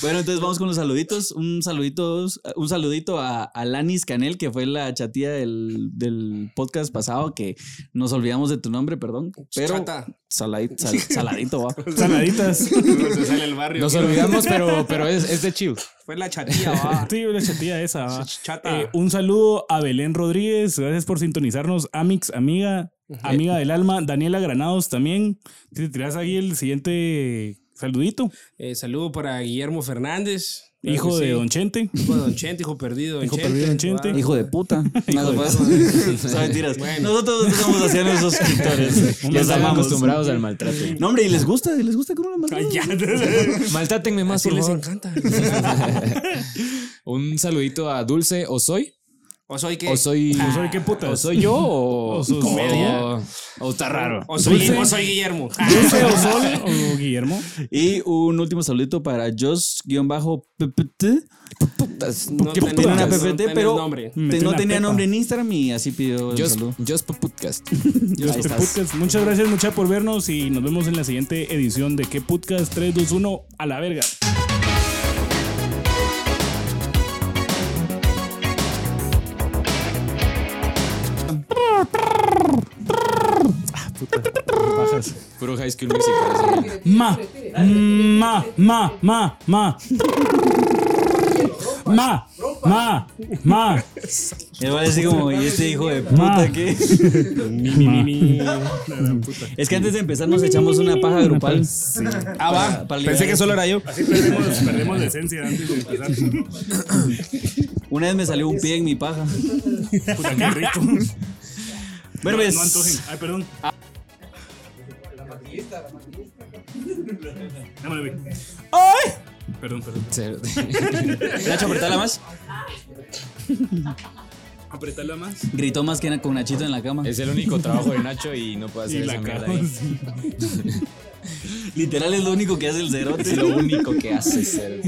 Bueno, entonces vamos con los saluditos. Un saludito, un saludito a, a Lanis Canel, que fue la chatía del, del podcast pasado, que nos olvidamos de tu nombre, perdón. Pero Chata. saladito, sal- saladito, va. Saladitas. El barrio. Nos olvidamos, pero, pero es, es de chill. Fue la chatía, va. Sí, una chatilla esa. va. Chata. Eh, un saludo a Belén Rodríguez. Gracias por sintonizarnos. Amix, amiga, amiga del alma. Daniela Granados también. Te tiras ahí el siguiente saludito. Eh, saludo para Guillermo Fernández. Hijo de sí. Don Chente. Hijo de Don Chente, hijo perdido. Don Hijo Chente, perdido, Don Chente. Hijo de puta. Nada de más. Son mentiras. Bueno. Nosotros estamos haciendo esos suscriptores. Están amamos. acostumbrados al maltrato. No, hombre, y les gusta, les gusta que uno Ay, maltrate. Maltrátenme más, Así por les favor. encanta. Un saludito a Dulce o soy. ¿O soy qué? O soy. ¿O soy qué putas? O soy yo o. O sus comedia. O, o está raro. ¿O soy, Dulce. o soy Guillermo? ¿Dulce o Sol o Guillermo? Y un último saludito para Jos-PPT. No Que tiene una no PPT, pero nombre. te- Metió no tenía pepa. nombre en Instagram y así pidió el Just, saludo. just podcast. Podcast. Muchas gracias, mucha por vernos y nos vemos en la siguiente edición de ¿Qué Podcast 3, 2, 1 a la verga? Puta, bajas. Puro High School Musical. así. Ma, ma, ma, ma, ma. Ma, ma, ma. A decir como, ¿y este hijo de puta qué? Mi, mi, mi, mi. Es que antes de empezar nos echamos una paja grupal. Ah, va. Pensé que solo era yo. Así perdemos, perdemos la esencia antes de empezar. Una vez me salió un pie en mi paja. Puta, qué rico. Bueno, No, pues. no antojen. Ay, perdón. Dámelo, güey. ¡Ay! Perdón, perdón. Cero. Nacho, apretala más. Apretarla más. Gritó más que con Nachito en la cama. Es el único trabajo de Nacho y no puede Y hacer la esa mierda cago. ahí. sí. Literal es lo único que hace el cerote. Es lo único que hace ser.